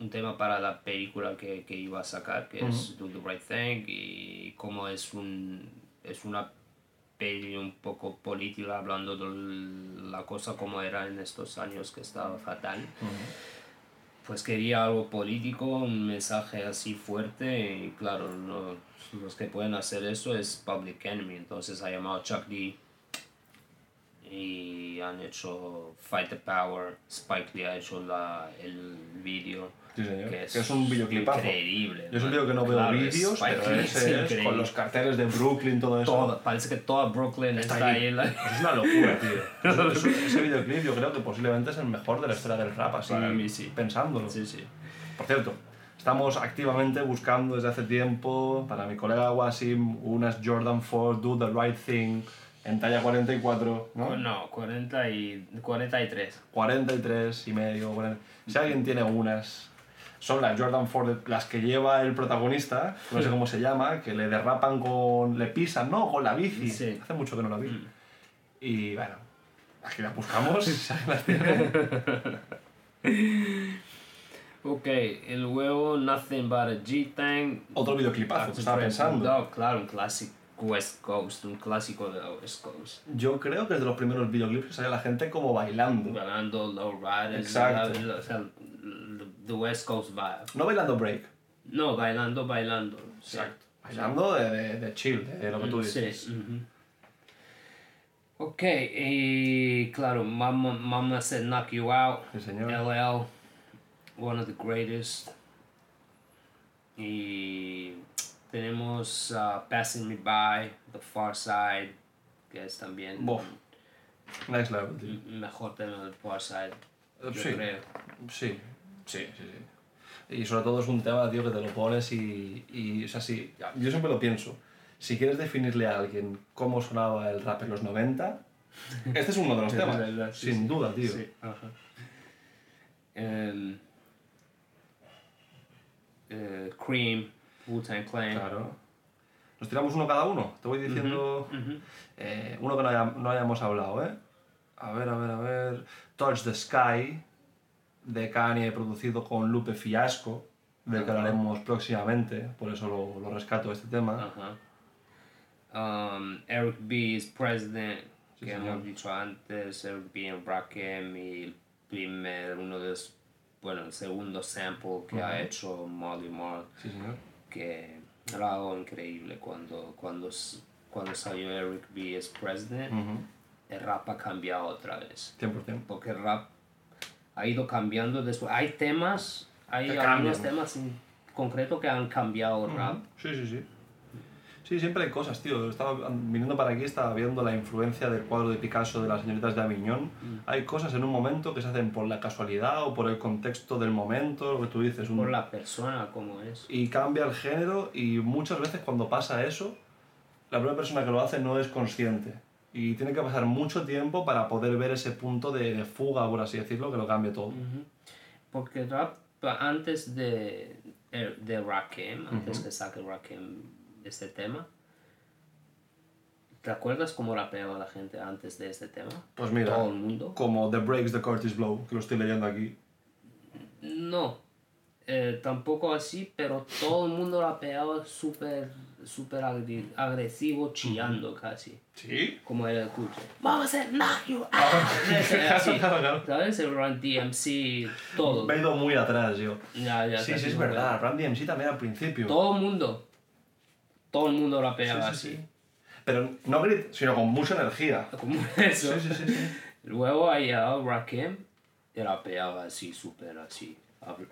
un tema para la película que, que iba a sacar, que es Do the Right Thing, y como es un es una peli un poco política hablando de la cosa como era en estos años que estaba fatal. Pues quería algo político, un mensaje así fuerte y claro, no- los que pueden hacer eso es Public Enemy, entonces ha llamado Chuck D y han hecho Fight the Power, Spike Lee ha hecho la, el vídeo. Sí, señor. Que Que es, es un videoclipazo. Increíble. Yo es un ¿no? vídeo que no veo Claro, vídeos, pero ese es increíble. con los carteles de Brooklyn, todo eso. Todo- parece que toda Brooklyn está, ahí. en la- Eso es una locura, [LAUGHS] tío. Eso- ese videoclip yo creo que posiblemente es el mejor de la historia del rap, así Para mí sí. pensándolo. Sí, sí. Por cierto, estamos activamente buscando desde hace tiempo para mi colega Wasim unas Jordan 4 Do the Right Thing en talla 44, ¿no? No, 40 y 43. 43 y medio. 40. Si alguien tiene unas, son las Jordan 4, de- las que lleva el protagonista, no sé cómo se llama, que le derrapan con. le pisan, ¿no? Con la bici. Sí. Hace mucho que no la vi. Mm. Y bueno, aquí las buscamos. [LAUGHS] si alguien las tiene. [LAUGHS] Ok, el luego Nothing But a G-Thing. Otro videoclipazo, estaba pensando. No, claro, un clásico West Coast, un clásico de la West Coast. Yo creo que es de los primeros videoclips que sale la gente como bailando. Bailando Low Riders. Exacto. la- o sea, the West Coast vibe. No bailando break. No, bailando, bailando. sí. Exacto. Bailando de, de, de chill, de lo que tú dices. Sí. ujú. Ok, y claro, Mama, Mama Said Knock You Out. Sí, señor. LL, one of the greatest. Y tenemos uh, Passing Me By, The Far Side, que es también Bof. Next level, tío. mejor tema del Far Side. Yo sí. creo. Sí, sí, sí, sí. Y sobre todo es un tema, tío, que te lo pones y, y o sea, sí, yo siempre lo pienso. Si quieres definirle a alguien cómo sonaba el rap en los 90, [LAUGHS] este es uno de los temas. verdad, sí, sin duda, tío. Sí, ajá. Eh, Cream, Wu-Tang Clan. Claro. Nos tiramos uno cada uno. Te voy diciendo Ujú. eh, uno que no, haya- no hayamos hablado, ¿eh? A ver, a ver, a ver. Touch the Sky, de Kanye, producido con Lupe Fiasco, del que Ajá. hablaremos próximamente, por eso lo, lo rescato este tema. Um, Eric B. es President, Sí, que señor. hemos dicho antes, Eric B. en Rakim y el primer, uno de los, bueno, el segundo sample que ha hecho Molly Marl, Sí, señor. Que era algo increíble cuando, cuando, cuando salió Eric B. es President, el rap ha cambiado otra vez. 100%. Porque el rap ha ido cambiando después. Hay temas, hay Que algunos cambian. temas en concreto que han cambiado el rap. Sí, sí, sí. Sí, siempre hay cosas, tío. Estaba viniendo para aquí, estaba viendo la influencia del cuadro de Picasso de las señoritas de Aviñón. Hay cosas en un momento que se hacen por la casualidad o por el contexto del momento, lo que tú dices. un- por la persona como es. Y cambia el género y muchas veces cuando pasa eso, la propia persona que lo hace no es consciente. Y tiene que pasar mucho tiempo para poder ver ese punto de, de fuga, por así decirlo, que lo cambie todo. Ujú. Porque rap, antes de, eh, de Rakim, antes que saque Rakim este tema, ¿te acuerdas cómo rapeaba la gente antes de este tema? Pues mira, Todo el mundo. como The Breaks the Curtis Blow, que lo estoy leyendo aquí. No, eh, tampoco así, pero todo el mundo rapeaba súper, súper agresivo, chillando casi. ¿Sí? Como era el escuche. Vamos a hacer knock you out. ¿Sabes? El Run DMC, todo. Me he ido muy atrás yo. Ya, ya, Sí, sí, es verdad. Randy MC también al principio. Todo el mundo. Todo el mundo rapeaba Sí, sí, así. sí. Pero no grit, sino con mucha energía. [LAUGHS] Como eso. Luego allá Rakim y rapeaba así, súper así, hab-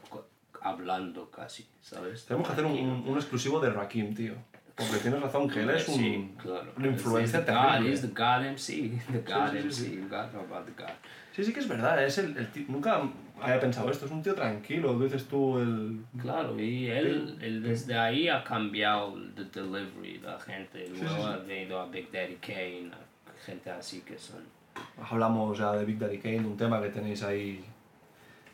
hablando casi, ¿sabes? Tenemos que hacer un, un- un exclusivo de Rakim, tío. Porque tienes razón que él es un, Sí, claro. una influencia the God, terrible. he's the God MC. [LAUGHS] The God MC. know about the God. Sí, sí que es verdad. Es el, el tío- nunca había pensado esto. Es un tío tranquilo. Dices tú el... Claro, y él, él desde ahí ha cambiado el delivery, la gente. Luego sí, ha venido a Big Daddy Kane, a gente así que son. Hablamos ya de Big Daddy Kane, un tema que tenéis ahí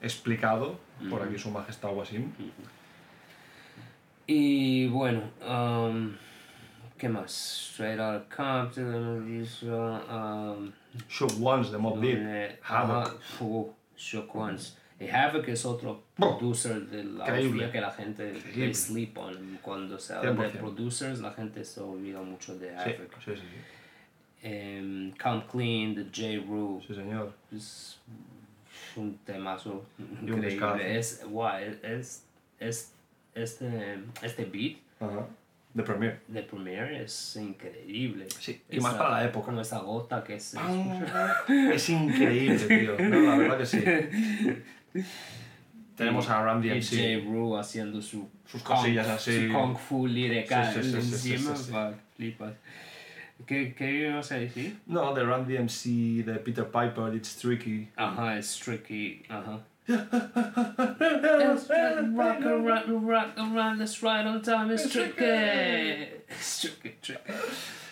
explicado por aquí su majestad Wasim. Y bueno, um, ¿qué más? Straight Outta Compton, hemos dicho. Um, Shook Ones de Mob Deep. eh, Havoc. uh, Shook Ones. Y Havoc es otro producer de la hostia que la gente Increíble. they sleep on. Cuando se habla de 100%. producers, la gente se olvida mucho de Havoc. sí, sí, sí. Em, Come Clean, de J. Rue. Sí, señor. Es un temazo un descazo. increíble. Es, guau, es, es, este, este beat Ajá. De Premiere. de Premiere es increíble. Sí, y más para la época. Con esa gota que es... [LAUGHS] Es increíble, tío. No, la verdad que sí. Tenemos a Randy Y MC. J. Rue haciendo su... Sus kung- cosillas así. Su kung fu lírica Sí, sí, encima. flipas. ¿Qué, ¿Qué ibas a decir? No, de Randy MC, de Peter Piper, It's Tricky. Ajá, es tricky. Ajá. It's [LAUGHS] rock around, rock around, that's right on time, it's tricky. It's tricky, tricky.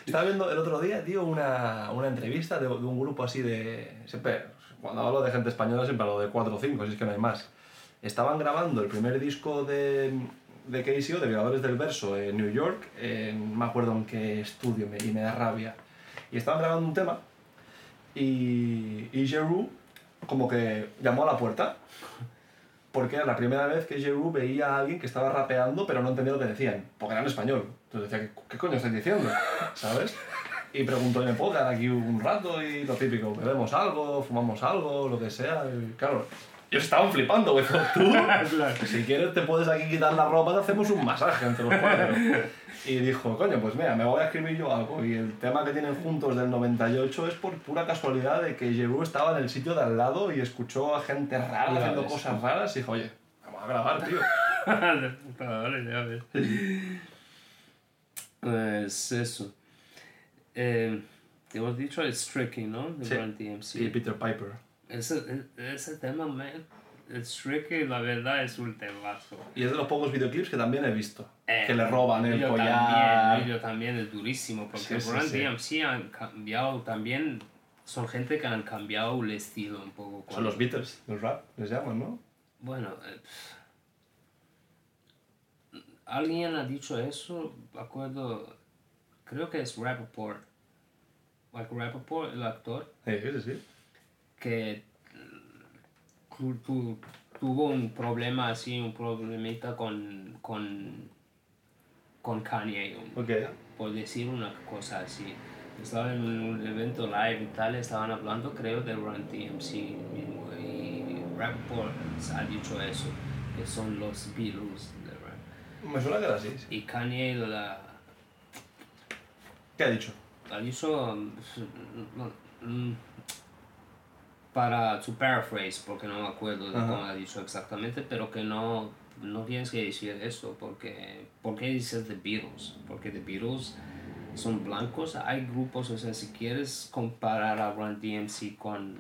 Estaba viendo el otro día, tío, una, una entrevista de, de un grupo así de... Siempre, cuando hablo de gente española siempre hablo de 4 o 5, si es que no hay más. Estaban grabando el primer disco de, de KCO, de Violadores del Verso, en New York, en, no me acuerdo en qué estudio, me, y me da rabia. Y estaban grabando un tema y, y Jeru como que llamó a la puerta porque era la primera vez que Jeru veía a alguien que estaba rapeando pero no entendía lo que decían, porque era en español. Entonces decía, ¿qué, qué coño estáis diciendo? ¿Sabes? Y preguntó, ¿me puedo quedar aquí un rato? Y lo típico, bebemos algo, fumamos algo, lo que sea. Y claro, ellos estaban flipando, güey. Tú, [LAUGHS] si quieres te puedes aquí quitar la ropa, te hacemos un masaje entre los cuatro. Y dijo, coño, pues mira, me voy a escribir yo algo. Y el tema que tienen juntos del 98 es por pura casualidad de que Jeru estaba en el sitio de al lado y escuchó a gente rara Ya haciendo ves. cosas raras y dijo, oye, vamos a grabar, tío. [LAUGHS] De puta madre, ya ves. Pues eso. Eh, te hemos dicho es tricky, ¿no? De Sí. DMC. Y Peter Piper. Ese, ese tema, man, es tricky, la verdad es un temazo. Y es de los pocos videoclips que también he visto. Eh, que le roban el collar. También, el también es durísimo, porque Sí, sí, Run sí. DMC han cambiado también, son gente que han cambiado el estilo un poco. Son cuando- los Beatles del rap, les llaman, ¿no? Bueno, eh, alguien ha dicho eso, acuerdo, creo que es Rappaport, like Rappaport, el actor, Sí, sí, sí. que tu- tu- tuvo un problema así, un problemita con, con, con Kanye, un- Ok. por decir una cosa así. Estaba en un evento live y tal, estaban hablando creo de Run DMC mismo y Rapport ha dicho eso, que son los Beatles de rap. Me suena que era así. sí. Y Kanye la, ¿Qué ha dicho? ha dicho mm, para to paraphrase, porque no me acuerdo de Ajá. cómo ha dicho exactamente, pero que no, no tienes que decir eso, porque ¿por qué dices The Beatles? Porque The Beatles son blancos, hay grupos, o sea, si quieres comparar a Run DMC con...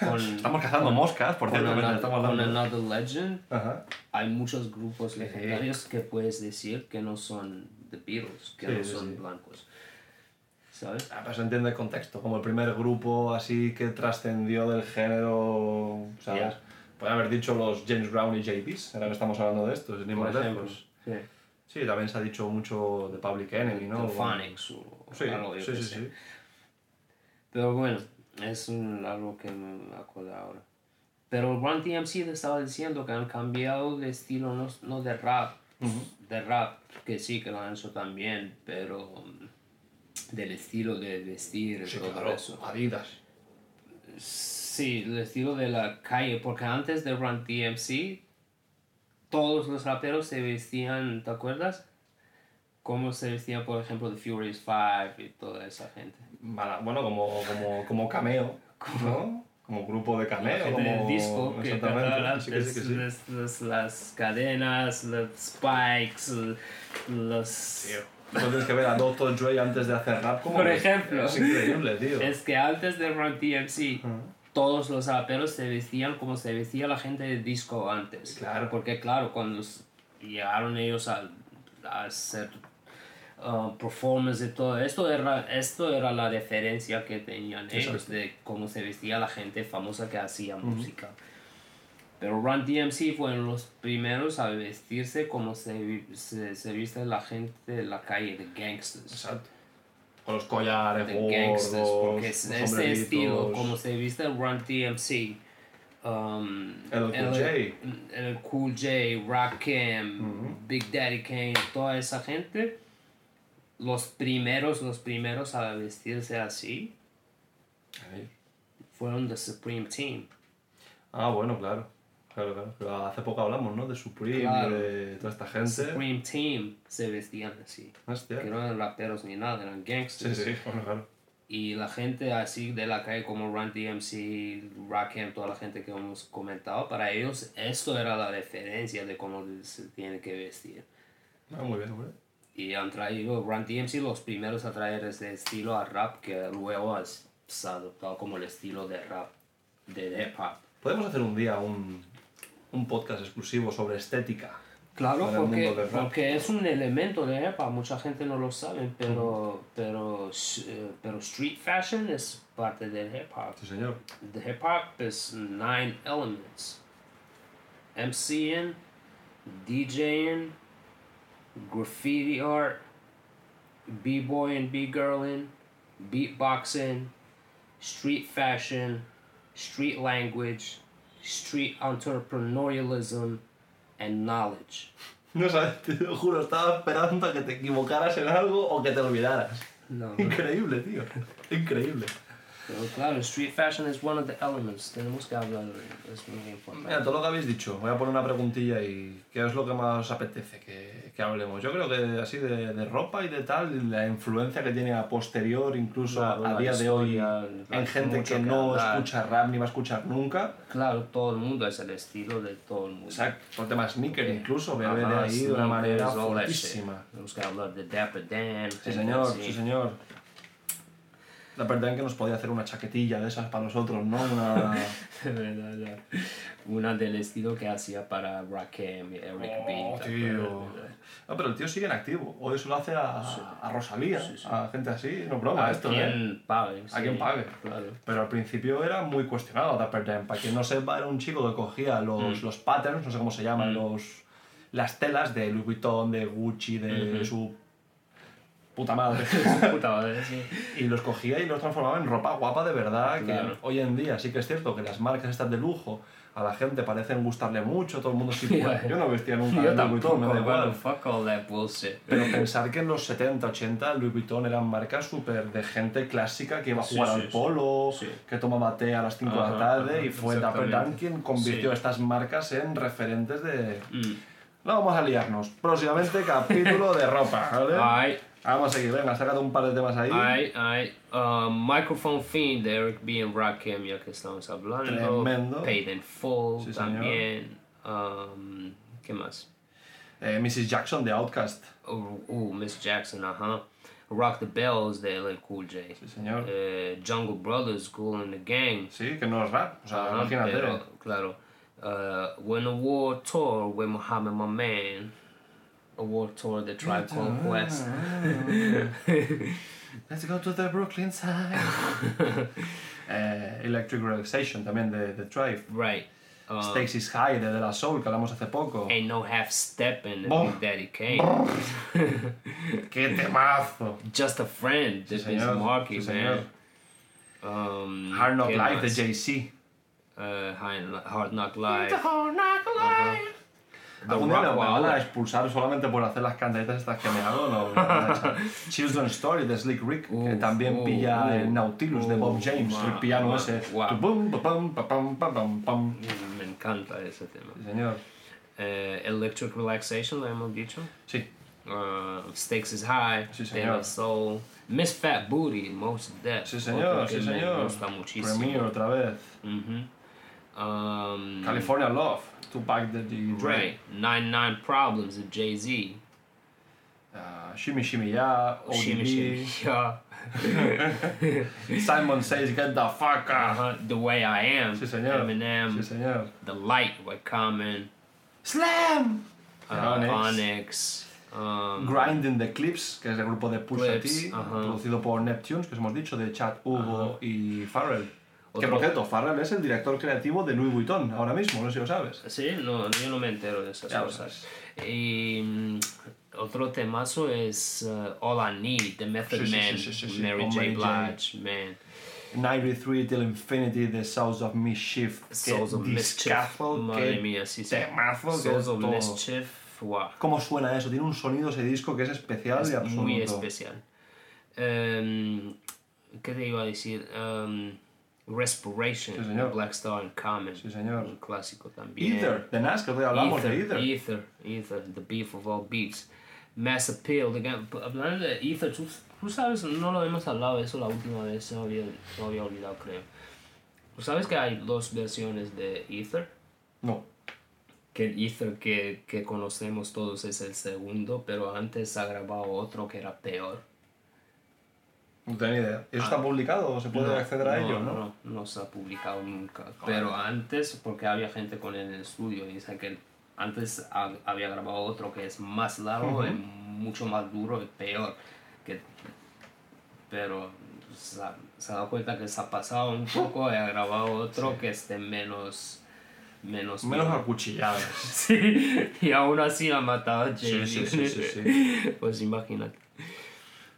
con [LAUGHS] Estamos cazando moscas, por cierto, mientras another, estamos con. Another Legend, Ajá. hay muchos grupos legendarios que puedes decir que no son The Beatles, que Sí, no son sí. blancos. ¿Sabes? Ah, pero se entiende el contexto, como el primer grupo así que trascendió del género, ¿sabes? Ya. Puede haber dicho los James Brown y JBs, ahora que estamos hablando de esto, Por más lejos. Sí. Sí, también se ha dicho mucho de Public Enemy, ¿no? The Phonics o Sí, algo, yo sí, sí, sí. Pero bueno, es un- algo que me acuerdo ahora. Pero Run DMC le estaba diciendo que han cambiado de estilo, no, no de rap, de rap, que sí que lo han hecho también, pero del estilo de vestir Sí, todo claro, eso. Adidas. Sí, el estilo de la calle, porque antes de Run DMC, todos los raperos se vestían, ¿te acuerdas? Cómo se vestían, por ejemplo, The Furious Five y toda esa gente. Bueno, como, como, como cameo, ¿no? Como grupo de cameo, La gente como... del disco que cantaba sí sí, sí. las, las- las cadenas, los spikes, los... Tú tienes que ver a Dr. Dre antes de hacer rap como... Por que ejemplo. Es increíble, tío. Es que antes de Run DMC, todos los raperos se vestían como se vestía la gente de disco antes. Claro. Porque claro, cuando llegaron ellos a, a hacer uh, performance y todo esto era, esto era la referencia que tenían ellos de cómo se vestía la gente famosa que hacía música. Pero Run DMC fueron los primeros a vestirse como se, se, se viste la gente de la calle, de gangsters. Exacto. Con los collares de gordos, gangsters, porque los es- este estilo, como se viste el Run DMC, um, El Cool J. el Cool J, Rakim, Big Daddy Kane, toda esa gente, los primeros, los primeros a vestirse así Ahí. fueron The Supreme Team. Ah, bueno, claro. Claro, claro. Pero hace poco hablamos, ¿no? De Supreme, Claro. de toda esta gente. Supreme Team se vestían así. Hostia. Que no eran raperos ni nada, eran Sí, gangsters. sí, bueno, claro. Y la gente así de la calle como Run DMC, Rakim, toda la gente que hemos comentado, para ellos esto era la referencia de cómo se tiene que vestir. Ah, muy bien, muy bien. Y han traído Run DMC los primeros a traer ese estilo a rap que luego has- se ha adoptado como el estilo de rap, de hip hop. Podemos hacer un día un, un podcast exclusivo sobre estética. Claro, porque, porque es un elemento de hip hop, mucha gente no lo sabe, pero, pero, eh, pero street fashion es parte del hip hop. Sí, señor. The hip hop is nine elements MCing, DJing, graffiti art, b-boy and b-girling, beatboxing, street fashion, street language, street entrepreneurialism, and knowledge. No sabes, te lo juro, estaba esperando a que te equivocaras en algo o que te olvidaras. No, Increíble, tío. Increíble. Pero claro, street fashion is one of the elements. Tenemos que hablar de eso, es muy importante. Mira, todo lo que habéis dicho, voy a poner una preguntilla y ¿qué es lo que más os apetece que, que hablemos? Yo creo que así de, de ropa y de tal, la influencia que tiene a posterior, incluso Claro, a la día de hoy, en gente que que no escucha rap ni va a escuchar nunca. Claro, todo el mundo es el estilo de todo el mundo. Exacto, por temas sneaker incluso, bebe de ahí de una manera fortísima. Tenemos que hablar de Dapper Dan. Sí señor, sí señor. La verdad es que nos podía hacer una chaquetilla de esas para nosotros, ¿no? Una... [LAUGHS] De verdad, ya. Una del estilo que hacía para Rakim y Eric Oh, B. ¿te tío. No, pero el tío sigue en activo. Hoy se lo hace a, a Rosalía, Sí, sí. a gente así. No broma A esto, ¿eh? quien pague. A quien pague. Claro. Pero al principio era muy cuestionado Dapper Dan. Para quien no sepa, era un chico que cogía Mm. los, los patterns, no sé cómo se llaman, los, las telas de Louis Vuitton, de Gucci, de su puta madre. [LAUGHS] [LAUGHS] Puta madre, sí. y los cogía y los transformaba en ropa guapa de verdad. Claro. Que hoy en día sí que es cierto que las marcas estas de lujo a la gente parecen gustarle mucho, todo el mundo sí puede. [LAUGHS] Yo no vestía nunca Yo Louis Vuitton, me da igual. fuck all that bullshit. Pero pensar que en los 70, 80 Louis Vuitton eran marcas súper de gente clásica que iba a jugar sí, al sí. polo, Sí. que tomaba té a las 5 de la tarde ajá, y fue Dapper Dan quien convirtió Sí. estas marcas en referentes de... Mm. No vamos a liarnos. Próximamente capítulo de ropa, ¿vale? Ay, Vamos a seguir, venga, sácate un par de temas ahí. ay, ay. Um, Microphone Fiend de Eric B. and Rakim, ya que estamos hablando. Tremendo. Paid in Full Sí, también. Um, ¿Qué más? Eh, Mrs. Jackson de Outcast. Uh, uh, Miss Jackson, ajá. Rock the Bells de LL Cool J. Sí, señor. Eh, Jungle Brothers, Cool and the Gang. Sí, que no es rap. O sea, Ajá, imagínate. pero, claro. Uh, When the War Tour with Muhammad My Man. A World Tour the Tribe Called Quest. Let's go to the Brooklyn side. [LAUGHS] Eh, Electric Relaxation también de, de Tribe. Right. Um, Stakes is High de De La Soul que hablamos hace poco. Ain't no half stepping the Boom. Big Daddy Kane. [LAUGHS] ¡Qué temazo! Just a friend Sí, de señor. Vince Marky, Sí, man. Um, Hard Knock ¿qué Life de Jay-Z. Uh, Hard, Knock Life. Hard Knock Life. The Algún me Rock me van a expulsar solamente por hacer las cantaditas estas que me hago. No. [LAUGHS] Children's Story de Slick Rick, que Uf, también uf, pilla uf, el Nautilus de Bob James, el piano ese. Me encanta ese tema. Sí, señor. Eh, Electric Relaxation, lo hemos dicho. Sí, Uh, Stakes is High. Sí, señor. Soul. Miss Fat Booty, Most Death. sí, señor, que sí, me señor. gusta muchísimo. Premier otra vez. Ujú. Um, California Love, Tupac the Dre. Right. 99 Problems de Jay-Z. Ah, Shimmy Shimmy Ya, Shimmy ODB. Shimmy Ya. [LAUGHS] Simon Says Get the Fuck Up. Uh-huh. The Way I Am. Sí, señor. Eminem. Sí, señor. The Light by Common. Slam! Uh, Onyx. Onyx. Um, Grinding the Clips, que es el grupo de Pusha T, ajá. producido por Neptunes, que os hemos dicho, de Chad Hugo y Farrell. Que Otro- por cierto, Farrell es el director creativo de Louis Vuitton ahora mismo, no sé si lo sabes. Sí, no, yo no me entero de esas Ya cosas. Y mm, otro temazo es uh, All I Need, The Method Sí, Man, sí, sí, Mary J. Mary J. Blige, man. 93 Till Infinity, The Souls of Mischief. Souls of Mischief. Madre mía, sí, sí. temazo, que Souls of todo. Mischief, wow. ¿Cómo suena eso? Tiene un sonido ese disco que es especial y absoluto. muy especial. Em, ¿Qué te iba a decir? Em, Respiration, Sí, señor. Black Star and Common. Sí, señor. Un clásico también. Ether, de hoy hablamos Ether, de Ether. Ether, Ether, the beef of all beefs. Mass Appeal, de- hablando de Ether, tú, tú sabes, no lo hemos hablado eso la última vez, se me había, se me había olvidado creo. ¿Tú sabes que hay dos versiones de Ether? No, Que el Ether que, que conocemos todos es el segundo, pero antes ha grabado otro que era peor. No tengo ni idea. ¿Eso está publicado o se puede No, acceder a no, ello? No, No, no se ha publicado nunca. Pero antes, porque había gente con él en el estudio, y dice que antes ha- había grabado otro que es más largo, y mucho más duro y peor. Que, pero se ha, se ha dado cuenta que se ha pasado un poco y ha grabado otro que esté menos. Menos. Menos acuchilladas. [LAUGHS] Sí, y aún así ha matado a Sí, Jay-Z. sí, sí, sí, [LAUGHS] pues imagínate.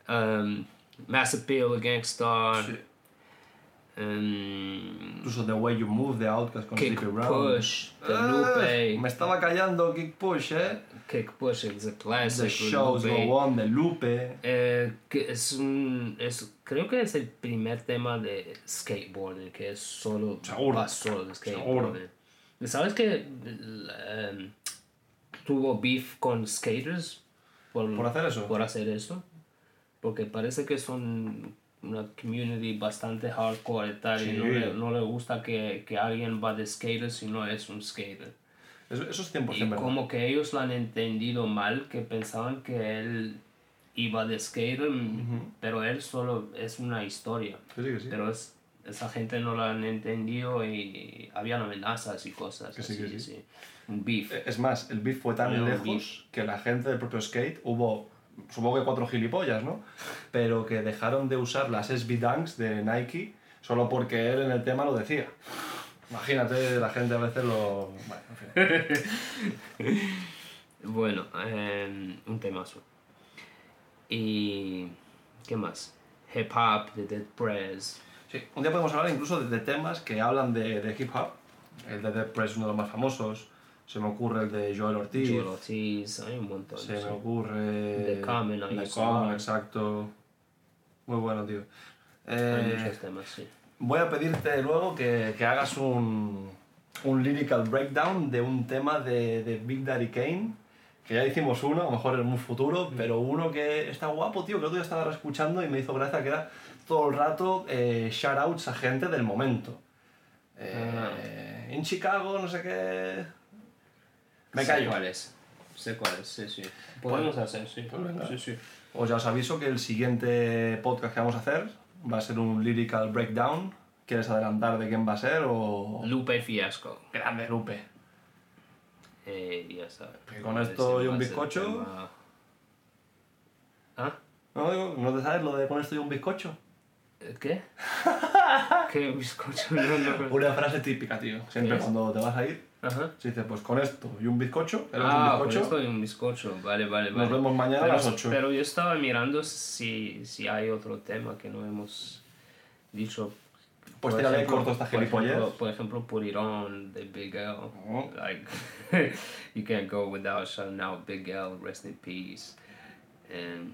Um, Mass Appeal, Gangstar. Sí. um, Incluso The Way You Move, The Outcast con Kick Sleepy Brown. Push, The Ah, Lupe. Me estaba callando Kick Push, eh. Kick Push es a The classic. Shows Lupe. Go On, The Lupe. Eh, que es un, es, creo que es el primer tema de skateboarding, que es solo, Seguro. va solo de skateboarding. ¿Sabes que um, tuvo beef con skaters? Por, ¿Por hacer eso? Por hacer eso. Porque parece que son una community bastante hardcore y tal, y no Sí. le, no le gusta que, que alguien va de skater si no es un skater. Eso, eso es 100% Y verdad. como que ellos lo han entendido mal, que pensaban que él iba de skater, pero él solo es una historia. Sí, sí. Pero es, esa gente no lo han entendido y habían amenazas y cosas Que sí, así, que sí. sí. Un beef. Es más, el beef fue tan un lejos beef. que la gente del propio skate hubo, supongo que cuatro gilipollas, ¿no? Pero que dejaron de usar las SB Dunks de Nike solo porque él en el tema lo decía. Imagínate, la gente a veces lo... Bueno, en fin. [LAUGHS] Bueno, eh, un temazo. Y... ¿Qué más? Hip Hop de Dead Press. Sí, un día podemos hablar incluso de, de temas que hablan de, de hip hop. El de Dead Press es uno de los más famosos. Se me ocurre el de Joel Ortiz. Joel Ortiz, hay un montón. Se me ocurre... The used to Common, love. exacto. Muy bueno, tío. Hay Eh, muchos temas, sí. Voy a pedirte luego que, que hagas un, un lyrical breakdown de un tema de, de Big Daddy Kane, que ya hicimos uno, a lo mejor en un futuro, pero uno que está guapo, tío, que otro día estaba escuchando y me hizo gracia que era todo el rato eh, shoutouts a gente del momento. Eh, En Chicago, no sé qué... Me Sé callo. cuál es. Sé cuál es, sí, sí. Podemos hacer, sí. pues venga. sí, sí. Os ya os aviso que el siguiente podcast que vamos a hacer va a ser un lyrical breakdown. ¿Quieres adelantar de quién va a ser o...? Lupe Fiasco. Grande Lupe. Eh, ya está. Y con esto sé y un bizcocho. ¿Ah? No, digo, ¿no te sabes lo de con esto y un bizcocho? ¿Eh, ¿Qué? [LAUGHS] ¿Qué bizcocho? No, no. Una frase típica, tío. Siempre cuando te vas a ir, Ajá. se dice, pues con esto y un bizcocho, Ah, un con bizcocho. esto y un bizcocho. Vale, vale, vale. Nos vemos mañana pero, a las 8. Pero yo estaba mirando si, si hay otro tema que no hemos dicho. Pues Por ejemplo- corto esta por gilipollez. ejemplo- Por ejemplo, On de Big L. Oh. Like, [LAUGHS] you can't go without shouting out Big L, rest in peace. And,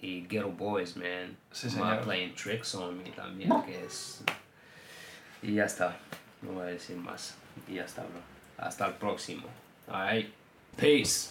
y Ghetto Boys, man. Sí, señor. Playing Tricks on Me también, que es... Y ya está. No voy a decir más. Y ya está, bro. Hasta el próximo. Alright. Peace.